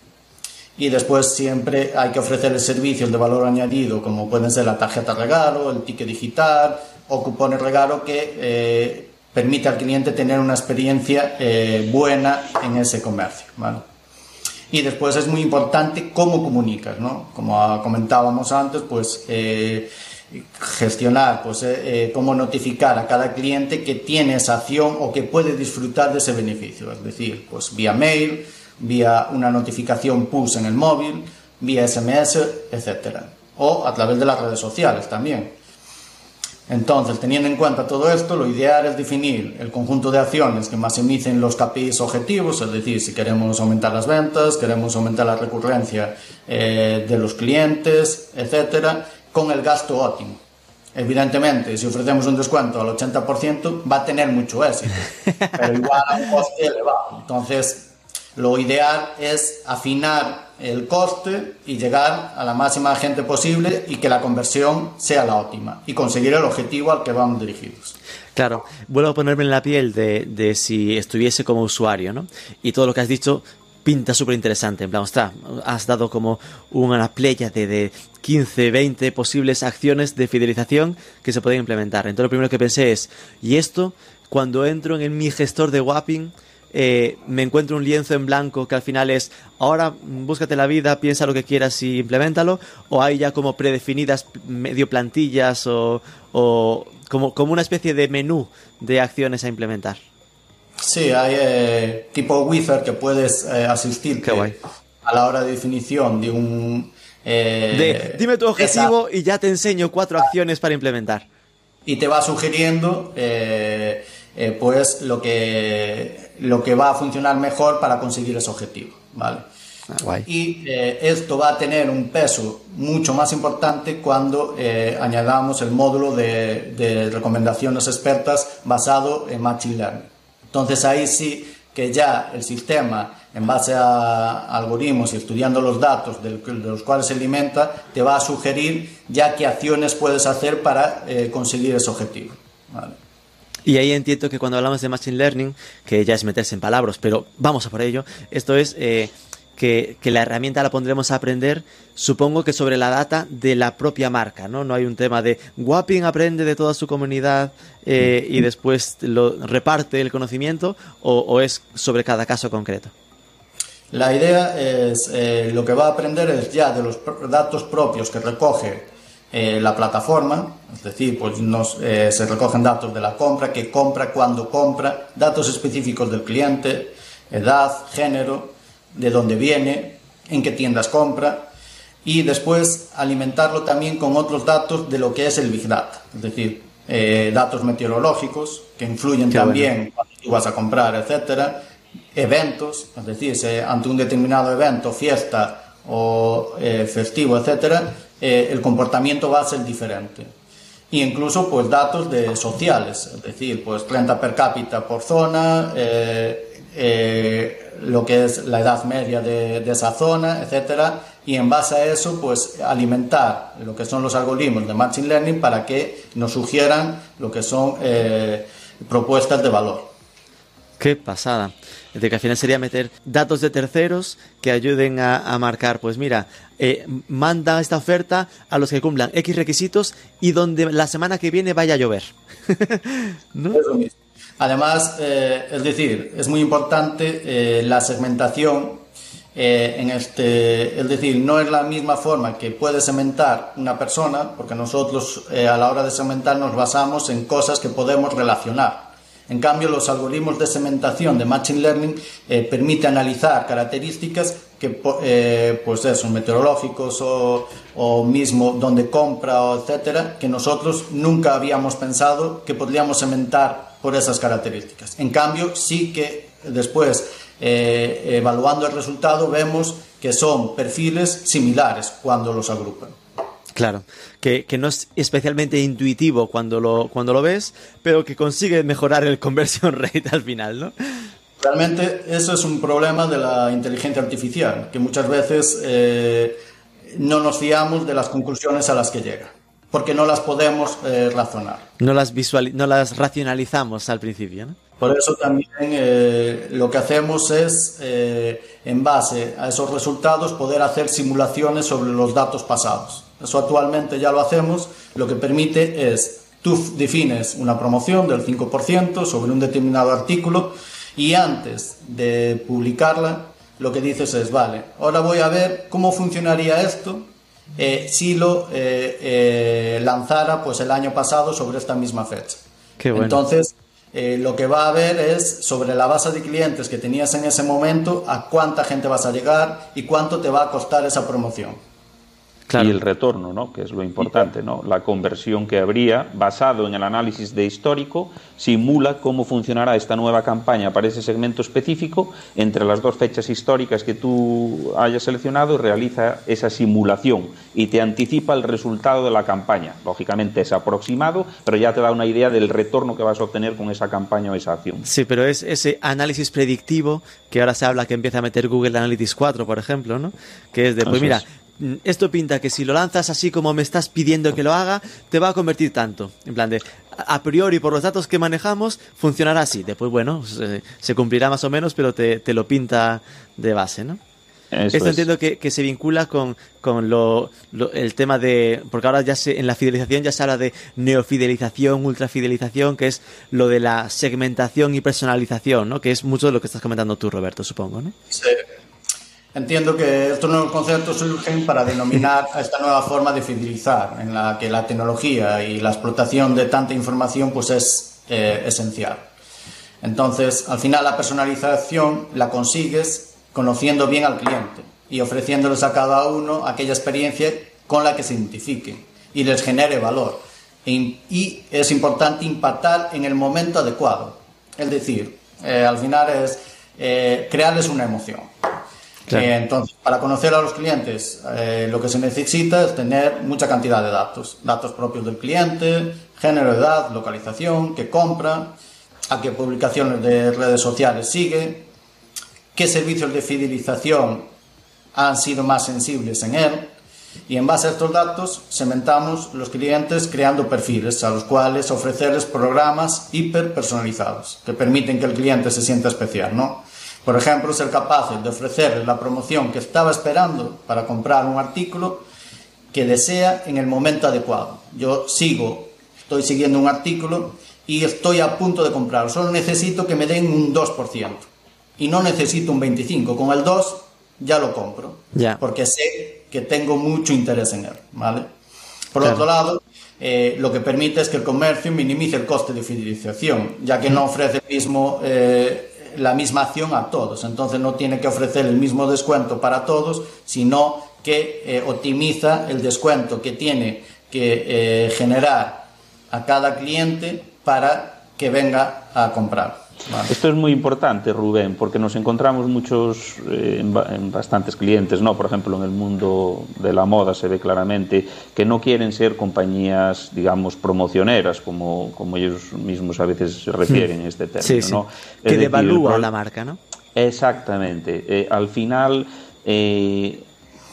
Y después siempre hay que ofrecerle servicios de valor añadido, como pueden ser la tarjeta regalo, el ticket digital o cupones regalo que eh, permite al cliente tener una experiencia eh, buena en ese comercio. ¿vale? Y después es muy importante cómo comunicas, ¿no? Como comentábamos antes, pues eh, gestionar, pues eh, cómo notificar a cada cliente que tiene esa acción o que puede disfrutar de ese beneficio. Es decir, pues vía mail, vía una notificación push en el móvil, vía SMS, etcétera. O a través de las redes sociales también. Entonces, teniendo en cuenta todo esto, lo ideal es definir el conjunto de acciones que maximicen los KPIs objetivos, es decir, si queremos aumentar las ventas, queremos aumentar la recurrencia eh, de los clientes, etcétera, con el gasto óptimo. Evidentemente, si ofrecemos un descuento al 80%, va a tener mucho éxito, [LAUGHS] pero igual a un coste elevado. Entonces, lo ideal es afinar el coste y llegar a la máxima gente posible y que la conversión sea la óptima y conseguir el objetivo al que vamos dirigidos. Claro, vuelvo a ponerme en la piel de, de si estuviese como usuario, ¿no? Y todo lo que has dicho pinta súper interesante. En plan, ostras, has dado como una playa de, de 15, 20 posibles acciones de fidelización que se pueden implementar. Entonces, lo primero que pensé es, ¿y esto? Cuando entro en mi gestor de Wapping, eh, me encuentro un lienzo en blanco que al final es ahora búscate la vida, piensa lo que quieras y implementalo, o hay ya como predefinidas medio plantillas o, como, como una especie de menú de acciones a implementar. Sí, hay eh, tipo wizard que puedes eh, asistir a la hora de definición de un... de, dime tu objetivo y ya te enseño cuatro acciones para implementar. Y te va sugiriendo pues lo que lo que va a funcionar mejor para conseguir ese objetivo, ¿vale? Ah, y eh, esto va a tener un peso mucho más importante cuando eh, añadamos el módulo de, recomendaciones expertas basado en Machine Learning. Entonces ahí sí que ya el sistema, en base a algoritmos y estudiando los datos de los cuales se alimenta, te va a sugerir ya qué acciones puedes hacer para eh, conseguir ese objetivo. ¿vale? Y ahí entiendo que cuando hablamos de Machine Learning, que ya es meterse en palabras, pero vamos a por ello, esto es eh, que, la herramienta la pondremos a aprender, supongo que sobre la data de la propia marca, ¿no? No hay un tema de Wapping aprende de toda su comunidad eh, y después lo reparte el conocimiento o, es sobre cada caso concreto. La idea es, eh, lo que va a aprender es ya de los datos propios que recoge eh, la plataforma, es decir, pues nos, se recogen datos de la compra, qué compra, cuándo compra, datos específicos del cliente, edad, género, de dónde viene, en qué tiendas compra y después alimentarlo también con otros datos de lo que es el Big Data, es decir, eh, datos meteorológicos que influyen también cuando tú vas a comprar, etcétera, eventos, es decir, si ante un determinado evento, fiesta o festivo, etcétera, eh, el comportamiento va a ser diferente. Y incluso pues datos de sociales, es decir, pues renta per cápita por zona, eh, eh, lo que es la edad media de, de, esa zona, etcétera, y en base a eso pues alimentar lo que son los algoritmos de machine learning para que nos sugieran lo que son propuestas de valor. Qué pasada. Es decir, que al final sería meter datos de terceros que ayuden a, marcar, pues mira, eh, manda esta oferta a los que cumplan X requisitos y donde la semana que viene vaya a llover. [LAUGHS] Además, eh, es decir, es muy importante eh, la segmentación en este, es decir, no es la misma forma que puede segmentar una persona, porque nosotros a la hora de segmentar nos basamos en cosas que podemos relacionar. En cambio, los algoritmos de segmentación de Machine Learning eh, permiten analizar características que, eh, pues son meteorológicos o, mismo donde compra, o etcétera, que nosotros nunca habíamos pensado que podríamos segmentar por esas características. En cambio, sí que después, eh, evaluando el resultado, vemos que son perfiles similares cuando los agrupan. Claro, que, no es especialmente intuitivo cuando lo, cuando lo ves, pero que consigue mejorar el conversion [LAUGHS] rate al final, ¿no? Realmente eso es un problema de la inteligencia artificial, que muchas veces eh, no nos fiamos de las conclusiones a las que llega, porque no las podemos eh, razonar. No las, no las racionalizamos al principio, ¿no? Por eso también eh, lo que hacemos es, en base a esos resultados, poder hacer simulaciones sobre los datos pasados. Eso actualmente ya lo hacemos, lo que permite es, tú defines una promoción del 5% sobre un determinado artículo, y antes de publicarla, lo que dices es, vale, ahora voy a ver cómo funcionaría esto eh, si lo eh, eh, lanzara pues el año pasado sobre esta misma fecha. Entonces, lo que va a ver es sobre la base de clientes que tenías en ese momento, a cuánta gente vas a llegar y cuánto te va a costar esa promoción y el retorno, ¿no? que es lo importante, ¿no? la conversión que habría basado en el análisis de histórico simula cómo funcionará esta nueva campaña para ese segmento específico entre las dos fechas históricas que tú hayas seleccionado realiza esa simulación y te anticipa el resultado de la campaña. Lógicamente es aproximado, pero ya te da una idea del retorno que vas a obtener con esa campaña o esa acción. Sí, pero es ese análisis predictivo que ahora se habla que empieza a meter Google Analytics 4, por ejemplo, ¿no? Que es de, pues mira, esto pinta que si lo lanzas así como me estás pidiendo que lo haga, te va a convertir tanto. En plan de, a priori, por los datos que manejamos, funcionará así. Después, bueno, se, cumplirá más o menos, pero te, lo pinta de base, ¿no? Esto entiendo que, se vincula con, lo, el tema de. Porque ahora ya se, en la fidelización ya se habla de neofidelización, ultrafidelización, que es lo de la segmentación y personalización, ¿no? Que es mucho de lo que estás comentando tú, Roberto, supongo, ¿no? Sí. Entiendo que estos nuevos conceptos surgen para denominar a esta nueva forma de fidelizar, en la que la tecnología y la explotación de tanta información pues es eh, esencial. Entonces, al final la personalización la consigues conociendo bien al cliente y ofreciéndoles a cada uno aquella experiencia con la que se identifique y les genere valor. Y es importante impactar en el momento adecuado. Es decir, eh, al final es eh, crearles una emoción. Eh, entonces, para conocer a los clientes, eh, lo que se necesita es tener mucha cantidad de datos. Datos propios del cliente, género, edad, localización, qué compra, a qué publicaciones de redes sociales sigue, qué servicios de fidelización han sido más sensibles en él. Y en base a estos datos, segmentamos los clientes creando perfiles a los cuales ofrecerles programas hiper personalizados que permiten que el cliente se sienta especial, ¿no? Por ejemplo, ser capaces de ofrecerle la promoción que estaba esperando para comprar un artículo que desea en el momento adecuado. Yo sigo, estoy siguiendo un artículo y estoy a punto de comprarlo. Solo necesito que me den un 2%. Y no necesito un 25%. Con el 2 ya lo compro. Porque sé que tengo mucho interés en él. ¿vale? Por otro lado, eh, lo que permite es que el comercio minimice el coste de fidelización, ya que no ofrece el mismo... Eh, la misma acción a todos. Entonces no tiene que ofrecer el mismo descuento para todos, sino que eh, optimiza el descuento que tiene que eh, generar a cada cliente para que venga a comprar. Esto es muy importante, Rubén, porque nos encontramos muchos, eh, en, bastantes clientes, ¿no? Por ejemplo, en el mundo de la moda se ve claramente que no quieren ser compañías, digamos, promocioneras, como, como ellos mismos a veces se refieren en este término, Que devalúa la marca, ¿no? Exactamente. Eh, al final, eh,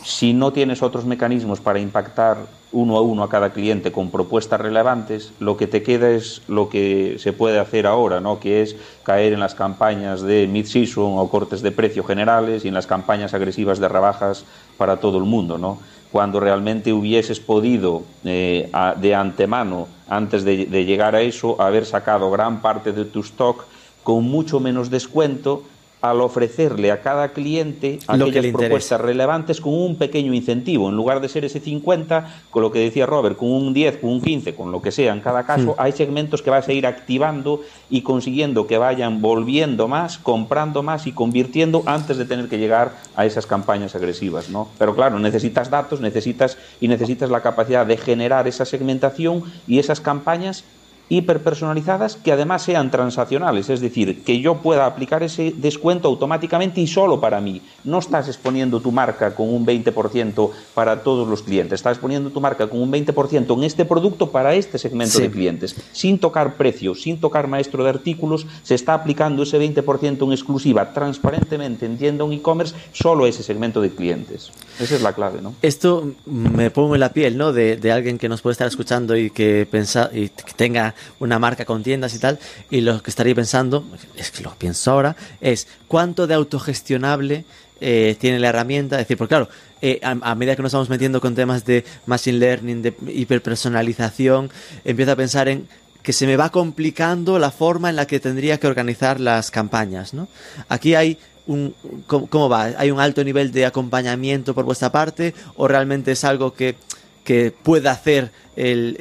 si no tienes otros mecanismos para impactar uno a uno a cada cliente con propuestas relevantes, lo que te queda es lo que se puede hacer ahora, ¿no? que es caer en las campañas de mid-season o cortes de precio generales y en las campañas agresivas de rebajas para todo el mundo. ¿no? Cuando realmente hubieses podido eh, de antemano, antes de, de llegar a eso, haber sacado gran parte de tu stock con mucho menos descuento al ofrecerle a cada cliente aquellas propuestas relevantes con un pequeño incentivo. En lugar de ser ese 50, con lo que decía Robert, con un 10, con un 15, con lo que sea en cada caso, hmm. hay segmentos que vas a ir activando y consiguiendo que vayan volviendo más, comprando más y convirtiendo antes de tener que llegar a esas campañas agresivas. ¿no? Pero claro, necesitas datos necesitas y necesitas la capacidad de generar esa segmentación y esas campañas hiperpersonalizadas que además sean transaccionales, es decir, que yo pueda aplicar ese descuento automáticamente y solo para mí. No estás exponiendo tu marca con un 20% para todos los clientes, estás exponiendo tu marca con un 20% en este producto para este segmento de clientes. Sin tocar precios, sin tocar maestro de artículos, se está aplicando ese 20% en exclusiva transparentemente en tienda un e-commerce solo a ese segmento de clientes. Esa es la clave, ¿no? Esto me pongo en la piel, ¿no? De, de alguien que nos puede estar escuchando y que, pensa, y que tenga una marca con tiendas y tal, y lo que estaría pensando, es que lo pienso ahora, es cuánto de autogestionable eh, tiene la herramienta. Es decir, porque claro, eh, a, medida que nos vamos metiendo con temas de machine learning, de hiperpersonalización, empiezo a pensar en que se me va complicando la forma en la que tendría que organizar las campañas, ¿no? Aquí hay un, ¿cómo, va? ¿Hay un alto nivel de acompañamiento por vuestra parte o realmente es algo que, que pueda hacer el,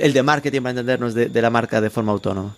el, de marketing para entendernos de, la marca de forma autónoma?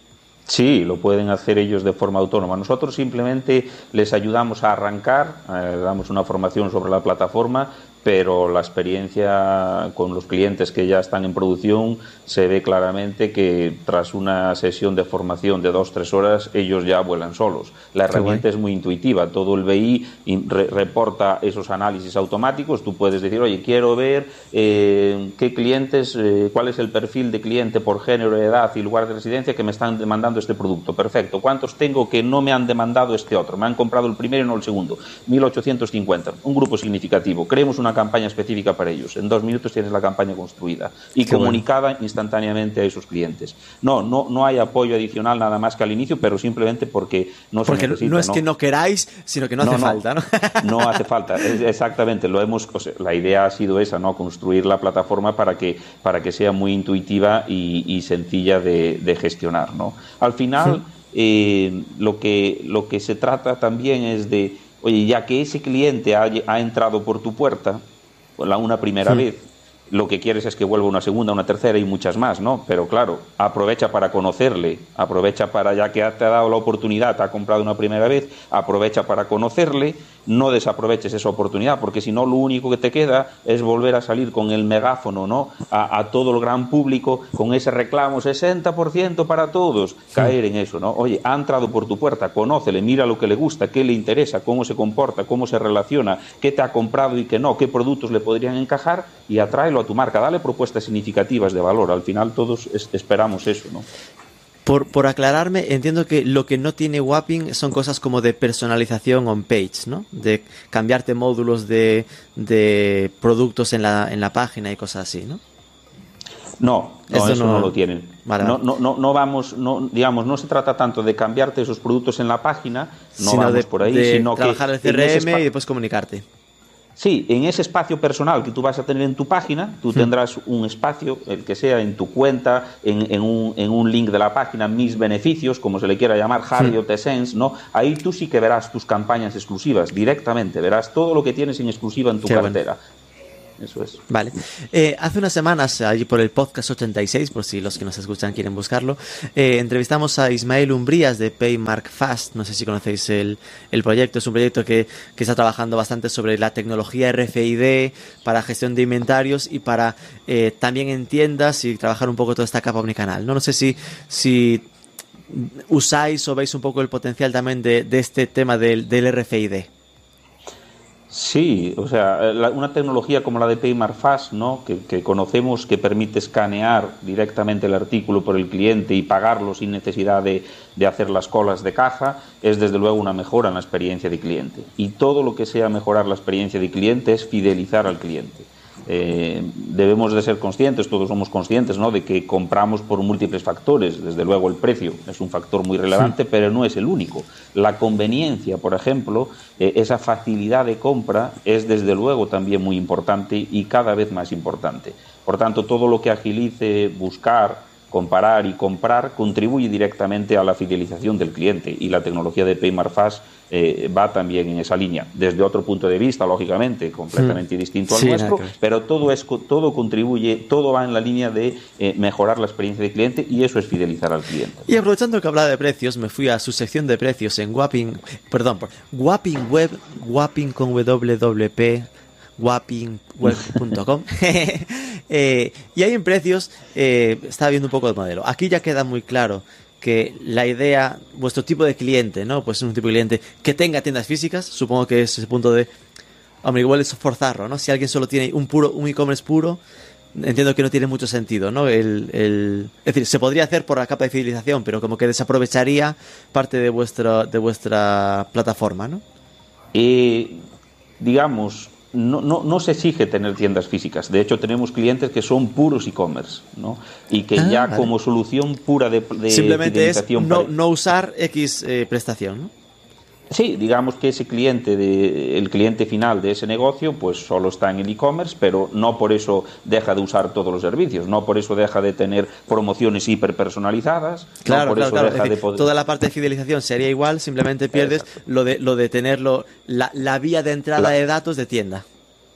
Sí, lo pueden hacer ellos de forma autónoma. Nosotros simplemente les ayudamos a arrancar, eh, damos una formación sobre la plataforma, pero la experiencia con los clientes que ya están en producción se ve claramente que tras una sesión de formación de dos tres horas ellos ya vuelan solos. La herramienta es muy intuitiva, todo el BI reporta esos análisis automáticos, tú puedes decir, oye, quiero ver eh, qué clientes, eh, cuál es el perfil de cliente por género, edad y lugar de residencia que me están demandando este producto. Perfecto, ¿cuántos tengo que no me han demandado este otro? Me han comprado el primero y no el segundo. 1850, un grupo significativo. Creemos una campaña específica para ellos. En dos minutos tienes la campaña construida y comunicada instantáneamente a esos clientes. No, no, no hay apoyo adicional nada más que al inicio, pero simplemente porque no porque no es que no queráis, sino que no, hace falta, ¿no? [LAUGHS] no hace falta, exactamente. Lo hemos, la idea ha sido esa, ¿no? Construir la plataforma para que, para que sea muy intuitiva y, sencilla de, gestionar, ¿no? Al final, eh, lo, que, lo que se trata también es de Oye, ya que ese cliente ha, ha entrado por tu puerta, la una primera vez, lo que quieres es que vuelva una segunda, una tercera y muchas más, ¿no? Pero claro, aprovecha para conocerle, aprovecha para, ya que te ha dado la oportunidad, te ha comprado una primera vez, aprovecha para conocerle, no desaproveches esa oportunidad, porque si no, lo único que te queda es volver a salir con el megáfono, ¿no? A, todo el gran público, con ese reclamo, 60% para todos, caer en eso, ¿no? Oye, ha entrado por tu puerta, conócele, mira lo que le gusta, qué le interesa, cómo se comporta, cómo se relaciona, qué te ha comprado y qué no, qué productos le podrían encajar y atráelo tu marca, dale propuestas significativas de valor. Al final todos esperamos eso, ¿no? Por, por, aclararme, entiendo que lo que no tiene Wapping son cosas como de personalización on page, ¿no? De cambiarte módulos de, de productos en la, en la página y cosas así, ¿no? No, eso, no, lo tienen. no, no, no, vamos, no, digamos, no se trata tanto de cambiarte esos productos en la página, no sino vamos por ahí, de sino trabajar que el CRM y después comunicarte. Sí, en ese espacio personal que tú vas a tener en tu página, tú tendrás un espacio, el que sea en tu cuenta, en, un, en, un, link de la página, mis beneficios, como se le quiera llamar, Harry o Tessens, ¿no? Ahí tú sí que verás tus campañas exclusivas directamente, verás todo lo que tienes en exclusiva en tu cartera. Eso es. Vale. Eh, hace unas semanas, allí por el podcast 86, por si los que nos escuchan quieren buscarlo, eh, entrevistamos a Ismael Umbrías de Paymark Fast. No sé si conocéis el, proyecto. Es un proyecto que, está trabajando bastante sobre la tecnología RFID para gestión de inventarios y para eh, también en tiendas y trabajar un poco toda esta capa omnicanal. No, no sé si, si usáis o veis un poco el potencial también de, este tema del, del RFID. Sí, o sea, una tecnología como la de Paymar Fast, ¿no? Que, conocemos que permite escanear directamente el artículo por el cliente y pagarlo sin necesidad de, de, hacer las colas de caja, es desde luego una mejora en la experiencia de cliente. Y todo lo que sea mejorar la experiencia de cliente es fidelizar al cliente. Eh, debemos de ser conscientes, todos somos conscientes, ¿no? de que compramos por múltiples factores. Desde luego el precio es un factor muy relevante, pero no es el único. La conveniencia, por ejemplo, eh, esa facilidad de compra es desde luego también muy importante y cada vez más importante. Por tanto, todo lo que agilice buscar, comparar y comprar contribuye directamente a la fidelización del cliente y la tecnología de Paymar Fast eh, va también en esa línea, desde otro punto de vista, lógicamente, completamente mm. distinto al nuestro, pero todo, es, todo contribuye, todo va en la línea de eh, mejorar la experiencia del cliente y eso es fidelizar al cliente. Y aprovechando que hablaba de precios, me fui a su sección de precios en Wapping, perdón, Wapping Web, Wapping con WWP, wappingweb.com [LAUGHS] [LAUGHS] Eh, y ahí en precios, eh, estaba viendo un poco de modelo. Aquí ya queda muy claro que la idea, vuestro tipo de cliente, ¿no? Pues es un tipo de cliente que tenga tiendas físicas, supongo que es ese punto de, hombre, igual es forzarlo, ¿no? Si alguien solo tiene un puro, un e-commerce puro, entiendo que no tiene mucho sentido, ¿no? El, el, es decir, se podría hacer por la capa de fidelización, pero como que desaprovecharía parte de vuestra, de vuestra plataforma, ¿no? Y, digamos, no, no, no, se exige tener tiendas físicas. De hecho, tenemos clientes que son puros e-commerce, ¿no? Y que ah, ya vale. como solución pura de, de Simplemente es no, no usar X eh, prestación, ¿no? Sí, digamos que ese cliente, de, el cliente final de ese negocio, pues solo está en el e-commerce, pero no por eso deja de usar todos los servicios, no por eso deja de tener promociones hiperpersonalizadas, claro, no por claro, eso claro. deja decir, de poder... Toda la parte de fidelización sería igual, simplemente pierdes lo de, lo de tenerlo, la, la vía de entrada la... de datos de tienda.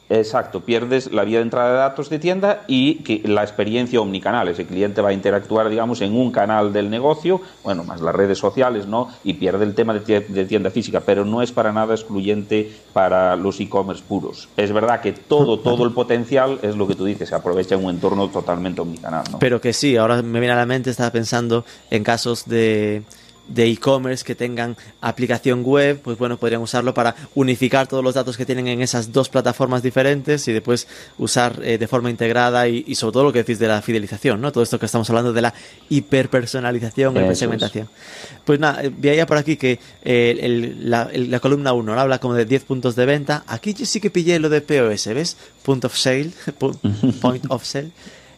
Exacto, pierdes la vía de entrada de datos de tienda y que la experiencia omnicanal. Ese cliente va a interactuar, digamos, en un canal del negocio, bueno, más las redes sociales, ¿no? Y pierde el tema de tienda física, pero no es para nada excluyente para los e-commerce puros. Es verdad que todo, todo el potencial es lo que tú dices, se aprovecha en un entorno totalmente omnicanal, ¿no? Pero que sí, ahora me viene a la mente, estaba pensando en casos de de e-commerce que tengan aplicación web, pues bueno, podrían usarlo para unificar todos los datos que tienen en esas dos plataformas diferentes y después usar eh, de forma integrada y, y, sobre todo lo que decís de la fidelización, ¿no? Todo esto que estamos hablando de la hiperpersonalización, hipersegmentación. Es. Pues nada, veía por aquí que eh, el, la, el, la, columna 1 ¿no? habla como de 10 puntos de venta. Aquí yo sí que pillé lo de POS, ¿ves? Point of sale, [LAUGHS] [LAUGHS] point of sale.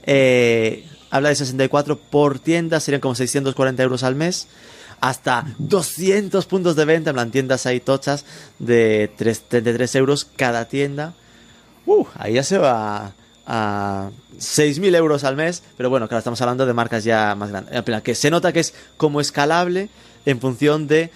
Eh, habla de 64 por tienda, serían como 640 euros al mes hasta 200 puntos de venta en plan tiendas ahí tochas de 3, 33 euros cada tienda. Uh, ahí ya se va a 6.000 euros al mes, pero bueno, claro, estamos hablando de marcas ya más grandes. Que se nota que es como escalable en función de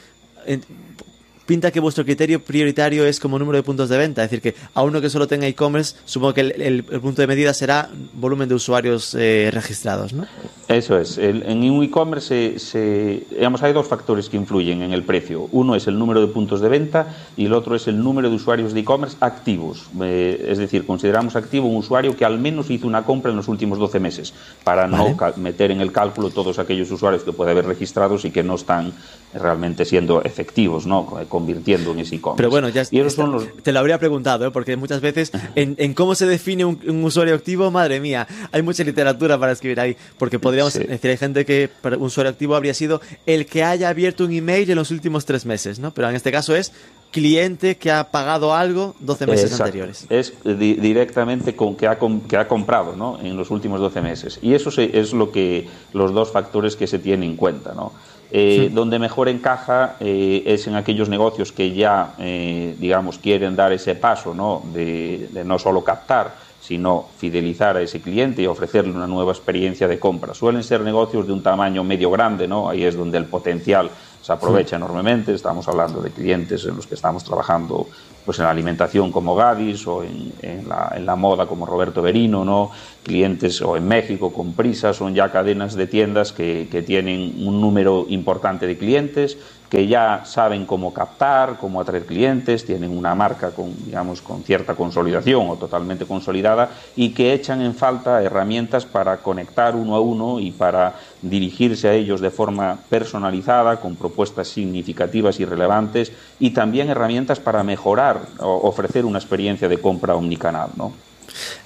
pinta que vuestro criterio prioritario es como número de puntos de venta. Es decir, que a uno que solo tenga e-commerce, supongo que el, el, el, punto de medida será volumen de usuarios eh, registrados, ¿no? Eso es. El, en un e-commerce, se, se, digamos, hay dos factores que influyen en el precio. Uno es el número de puntos de venta y el otro es el número de usuarios de e-commerce activos. Eh, es decir, consideramos activo un usuario que al menos hizo una compra en los últimos 12 meses, para no meter en el cálculo todos aquellos usuarios que puede haber registrados y que no están realmente siendo efectivos, ¿no? Convirtiendo en ese e-commerce. Pero bueno, ya está, los... te lo habría preguntado, ¿eh? porque muchas veces [LAUGHS] en, en cómo se define un, un, usuario activo, madre mía, hay mucha literatura para escribir ahí, porque podríamos sí. decir, hay gente que para un usuario activo habría sido el que haya abierto un email en los últimos tres meses, ¿no? Pero en este caso es cliente que ha pagado algo 12 meses Exacto. anteriores. Es di directamente con que ha, que ha comprado ¿no? en los últimos 12 meses. Y eso es lo que los dos factores que se tienen en cuenta. ¿no? Eh, sí. Donde mejor encaja eh, es en aquellos negocios que ya, eh, digamos, quieren dar ese paso ¿no? De, de, no solo captar, sino fidelizar a ese cliente y ofrecerle una nueva experiencia de compra. Suelen ser negocios de un tamaño medio grande, ¿no? ahí es donde el potencial se aprovecha sí. enormemente. Estamos hablando de clientes en los que estamos trabajando pues en la alimentación como Gadis o en, en, la, moda como Roberto Berino, ¿no? clientes o en México con Prisa, son ya cadenas de tiendas que, que tienen un número importante de clientes que ya saben cómo captar, cómo atraer clientes, tienen una marca con, digamos, con cierta consolidación o totalmente consolidada y que echan en falta herramientas para conectar uno a uno y para dirigirse a ellos de forma personalizada, con propuestas significativas y relevantes y también herramientas para mejorar o ofrecer una experiencia de compra omnicanal, ¿no?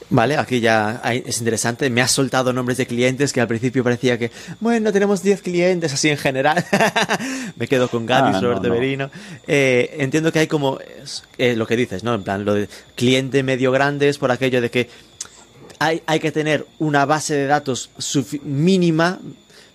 Vale, aquí ya hay, es interesante. Me has soltado nombres de clientes que al principio parecía que, bueno, tenemos 10 clientes así en general. [LAUGHS] Me quedo con Gaby, ah, Roberto no, no. Berino. Eh, entiendo que hay como eh, lo que dices, ¿no? En plan, lo de cliente medio grande es por aquello de que hay, hay que tener una base de datos mínima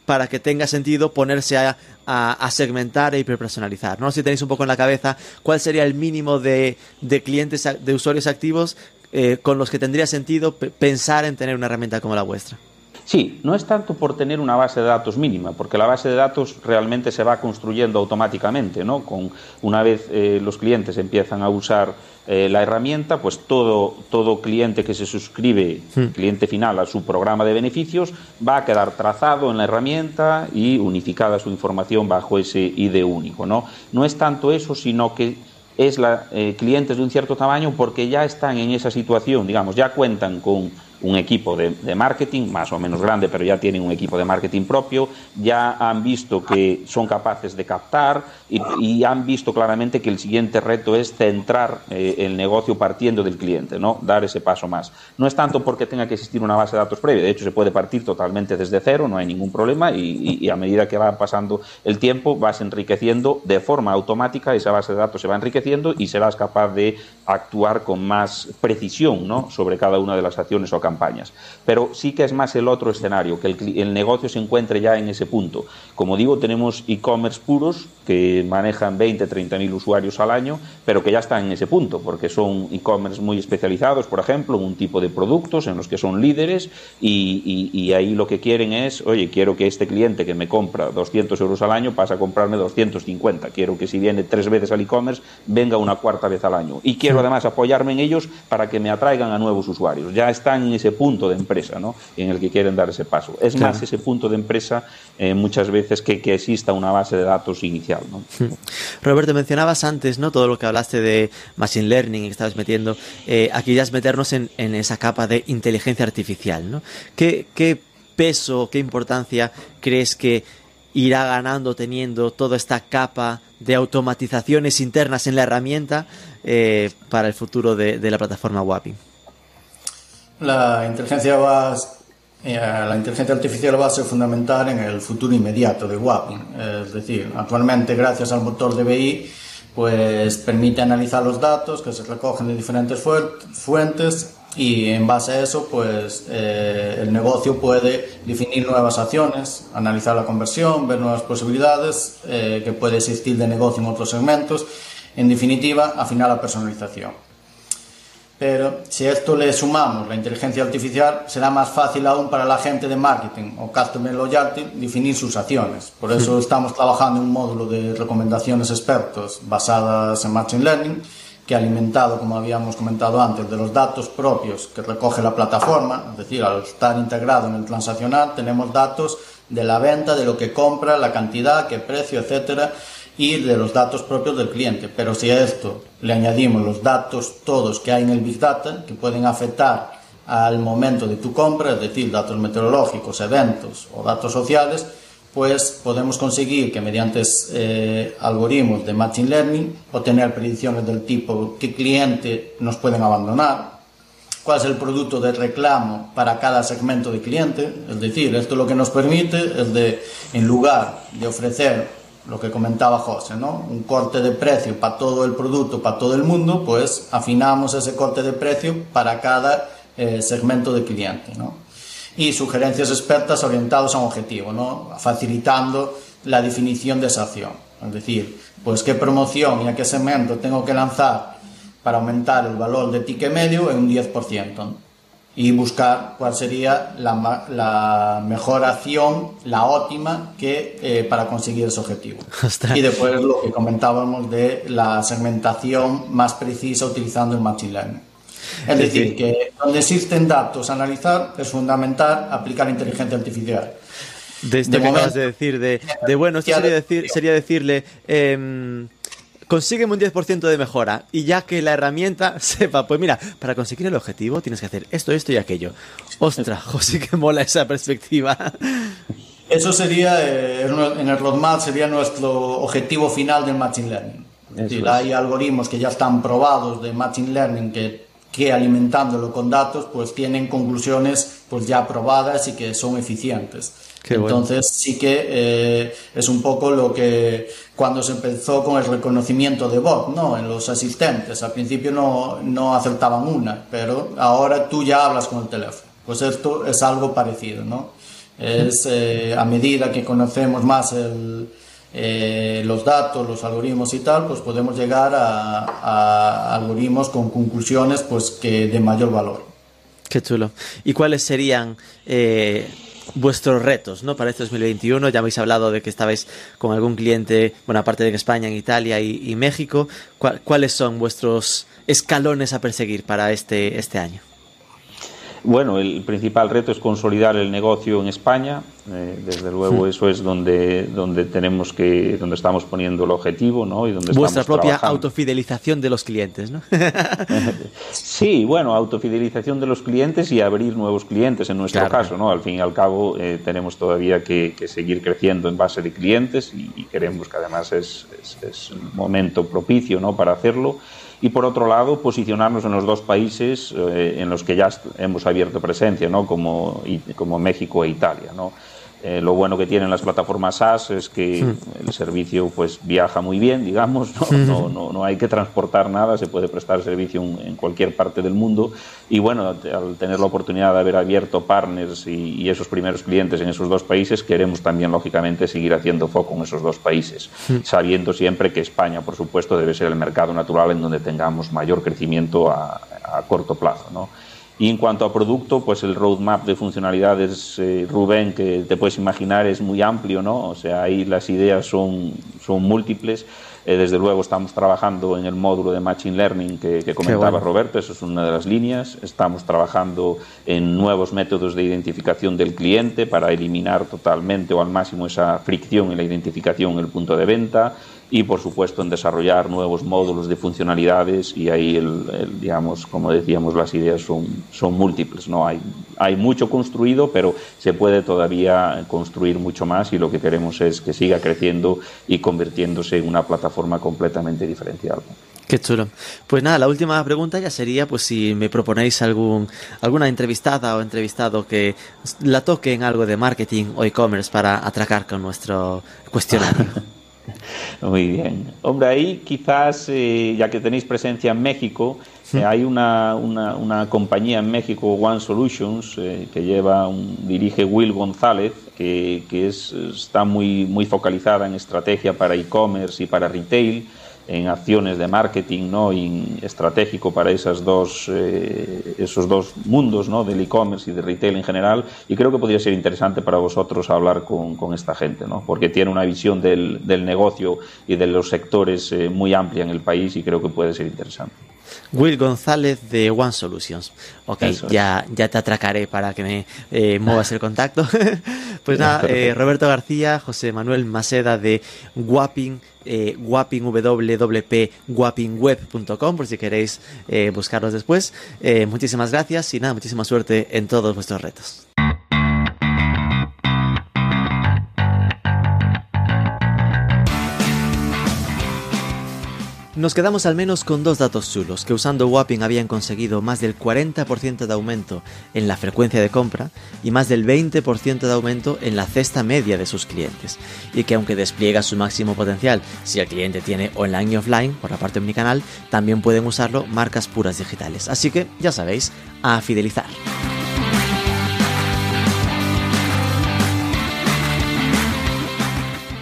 para que tenga sentido ponerse a, a, a, segmentar e hiperpersonalizar. No sé si tenéis un poco en la cabeza cuál sería el mínimo de, de clientes, de usuarios activos eh, con los que tendría sentido pensar en tener una herramienta como la vuestra. Sí, no es tanto por tener una base de datos mínima, porque la base de datos realmente se va construyendo automáticamente, ¿no? Con, una vez eh, los clientes empiezan a usar eh, la herramienta, pues todo, todo cliente que se suscribe, hmm. cliente final, a su programa de beneficios, va a quedar trazado en la herramienta y unificada su información bajo ese ID único, ¿no? No es tanto eso, sino que es la, eh, clientes de un cierto tamaño porque ya están en esa situación, digamos, ya cuentan con un equipo de, marketing, más o menos grande, pero ya tienen un equipo de marketing propio, ya han visto que son capaces de captar y, han visto claramente que el siguiente reto es centrar eh, el negocio partiendo del cliente, ¿no? dar ese paso más. No es tanto porque tenga que existir una base de datos previa, de hecho se puede partir totalmente desde cero, no hay ningún problema y, a medida que va pasando el tiempo vas enriqueciendo de forma automática, esa base de datos se va enriqueciendo y serás capaz de actuar con más precisión ¿no? sobre cada una de las acciones o campañas. Pero sí que es más el otro escenario, que el, negocio se encuentre ya en ese punto. Como digo, tenemos e-commerce puros que manejan 20, 30 mil usuarios al año, pero que ya están en ese punto, porque son e-commerce muy especializados, por ejemplo, en un tipo de productos en los que son líderes y, ahí lo que quieren es, oye, quiero que este cliente que me compra 200 euros al año pase a comprarme 250. Quiero que si viene tres veces al e-commerce, venga una cuarta vez al año. Y quiero además apoyarme en ellos para que me atraigan a nuevos usuarios. Ya están en ese punto de empresa, ¿no? En el que quieren dar ese paso. Es más ese punto de empresa eh, muchas veces que, que, exista una base de datos inicial, ¿no? Hmm. Roberto, mencionabas antes, ¿no? Todo lo que hablaste de machine learning y que estabas metiendo. Eh, aquí ya es meternos en, en, esa capa de inteligencia artificial, ¿no? ¿Qué, qué peso, qué importancia crees que irá ganando teniendo toda esta capa de automatizaciones internas en la herramienta eh, para el futuro de, la plataforma WAPI? La inteligencia, va, eh, la inteligencia artificial va a ser fundamental en el futuro inmediato de WAPI. Es decir, actualmente gracias al motor de BI pues permite analizar los datos que se recogen de diferentes fuentes y en base a eso pues eh, el negocio puede definir nuevas acciones, analizar la conversión, ver nuevas posibilidades eh, que puede existir de negocio en otros segmentos, en definitiva afinar la personalización. Pero si a esto le sumamos la inteligencia artificial, será más fácil aún para la gente de marketing o customer loyalty definir sus acciones. Por eso estamos trabajando en un módulo de recomendaciones expertos basadas en Machine Learning que alimentado, como habíamos comentado antes, de los datos propios que recoge la plataforma, es decir, al estar integrado en el transaccional, tenemos datos de la venta, de lo que compra, la cantidad, qué precio, etcétera, y de los datos propios del cliente. Pero si a esto le añadimos los datos todos que hay en el Big Data, que pueden afectar al momento de tu compra, es decir, datos meteorológicos, eventos o datos sociales, pues podemos conseguir que mediante eh, algoritmos de Machine Learning obtener predicciones del tipo qué cliente nos pueden abandonar, cuál es el producto de reclamo para cada segmento de cliente. Es decir, esto lo que nos permite es de, en lugar de ofrecer lo que comentaba José, ¿no? un corte de precio para todo el producto, para todo el mundo, pues afinamos ese corte de precio para cada eh, segmento de cliente. ¿no? y sugerencias expertas orientadas a un objetivo, ¿no? facilitando la definición de esa acción. Es decir, pues qué promoción y a qué segmento tengo que lanzar para aumentar el valor de ticket medio en un 10% y buscar cuál sería la, la mejor acción, la óptima que eh, para conseguir ese objetivo. [LAUGHS] Y después lo que comentábamos de la segmentación más precisa utilizando el machine learning. Es decir, que donde existen datos a analizar es fundamental aplicar inteligencia artificial. De esto que acabas de decir, de, bueno, esto sería, decir, sería decirle, eh, consígueme un 10% de mejora y ya que la herramienta [LAUGHS] sepa, pues mira, para conseguir el objetivo tienes que hacer esto, esto y aquello. Ostras, [LAUGHS] José, que mola esa perspectiva. Eso sería, eh, en el roadmap, sería nuestro objetivo final del Machine Learning. Es decir, hay algoritmos que ya están probados de Machine Learning que que alimentándolo con datos pues tienen conclusiones pues ya probadas y que son eficientes. Entonces sí que eh, es un poco lo que cuando se empezó con el reconocimiento de voz, ¿no? En los asistentes. Al principio no, no acertaban una, pero ahora tú ya hablas con el teléfono. Pues esto es algo parecido, ¿no? Es eh, a medida que conocemos más el, eh, los datos, los algoritmos y tal, pues podemos llegar a, algoritmos con conclusiones pues que de mayor valor. Qué chulo. ¿Y cuáles serían eh, vuestros retos ¿no? para este 2021? Ya habéis hablado de que estabais con algún cliente, bueno, aparte de España, en Italia y, México. ¿Cuáles son vuestros escalones a perseguir para este, este año? Bueno, el principal reto es consolidar el negocio en España. Eh, desde luego, eso es donde, donde tenemos que, donde estamos poniendo el objetivo, ¿no? Y donde Vuestra propia autofidelización de los clientes, ¿no? [LAUGHS] [LAUGHS] sí, bueno, autofidelización de los clientes y abrir nuevos clientes en nuestro caso, ¿no? Al fin y al cabo, eh, tenemos todavía que, seguir creciendo en base de clientes y, queremos que además es, es, es un momento propicio, ¿no? Para hacerlo y por otro lado posicionarnos en los dos países eh, en los que ya hemos abierto presencia, ¿no? como, como México e Italia. ¿no? Eh, lo bueno que tienen las plataformas SaaS es que el servicio pues viaja muy bien, digamos, ¿no? No, no, hay que transportar nada, se puede prestar servicio en, cualquier parte del mundo. Y bueno, al tener la oportunidad de haber abierto partners y, esos primeros clientes en esos dos países, queremos también lógicamente seguir haciendo foco en esos dos países, sabiendo siempre que España, por supuesto, debe ser el mercado natural en donde tengamos mayor crecimiento a, a corto plazo, ¿no? Y en cuanto a producto, pues el roadmap de funcionalidades, eh, Rubén, que te puedes imaginar, es muy amplio, ¿no? O sea, ahí las ideas son, son múltiples. Eh, desde luego estamos trabajando en el módulo de Machine Learning que, comentaba Roberto, eso es una de las líneas. Estamos trabajando en nuevos métodos de identificación del cliente para eliminar totalmente o al máximo esa fricción en la identificación en el punto de venta y por supuesto en desarrollar nuevos módulos de funcionalidades y ahí el, digamos como decíamos las ideas son, son múltiples no hay hay mucho construido pero se puede todavía construir mucho más y lo que queremos es que siga creciendo y convirtiéndose en una plataforma completamente diferencial Qué chulo. Pues nada, la última pregunta ya sería pues si me proponéis algún alguna entrevistada o entrevistado que la toque en algo de marketing o e-commerce para atracar con nuestro cuestionario. [LAUGHS] [LAUGHS] Muy bien. Hombre, ahí quizás, eh, ya que tenéis presencia en México, eh, hay una, una, compañía en México, One Solutions, eh, que lleva, un, dirige Will González, que, que es, está muy, muy focalizada en estrategia para e-commerce y para retail en acciones de marketing ¿no? y estratégico para esas dos, eh, esos dos mundos ¿no? del e-commerce y de retail en general y creo que podría ser interesante para vosotros hablar con, con esta gente ¿no? porque tiene una visión del, del negocio y de los sectores eh, muy amplia en el país y creo que puede ser interesante. Will González de One Solutions. Ok, ya, ya te atracaré para que me eh, muevas el contacto. [LAUGHS] pues nada, eh, Roberto García, José Manuel Maceda de Wapping, eh, por si queréis eh, buscarlos después. muchísimas gracias y nada, muchísima suerte en todos vuestros retos. Nos quedamos al menos con dos datos chulos, que usando Wapping habían conseguido más del 40% de aumento en la frecuencia de compra y más del 20% de aumento en la cesta media de sus clientes, y que aunque despliega su máximo potencial si el cliente tiene online y offline por la parte omnicanal, también pueden usarlo marcas puras digitales. Así que ya sabéis, a fidelizar.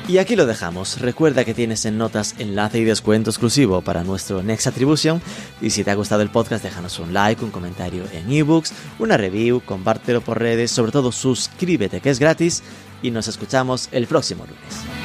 Y aquí lo dejamos. Recuerda que tienes en notas enlace y descuento exclusivo para nuestro Next Attribution. Y si te ha gustado el podcast, déjanos un like, un comentario en ebooks, una review, compártelo por redes, sobre todo suscríbete que es gratis. Y nos escuchamos el próximo lunes.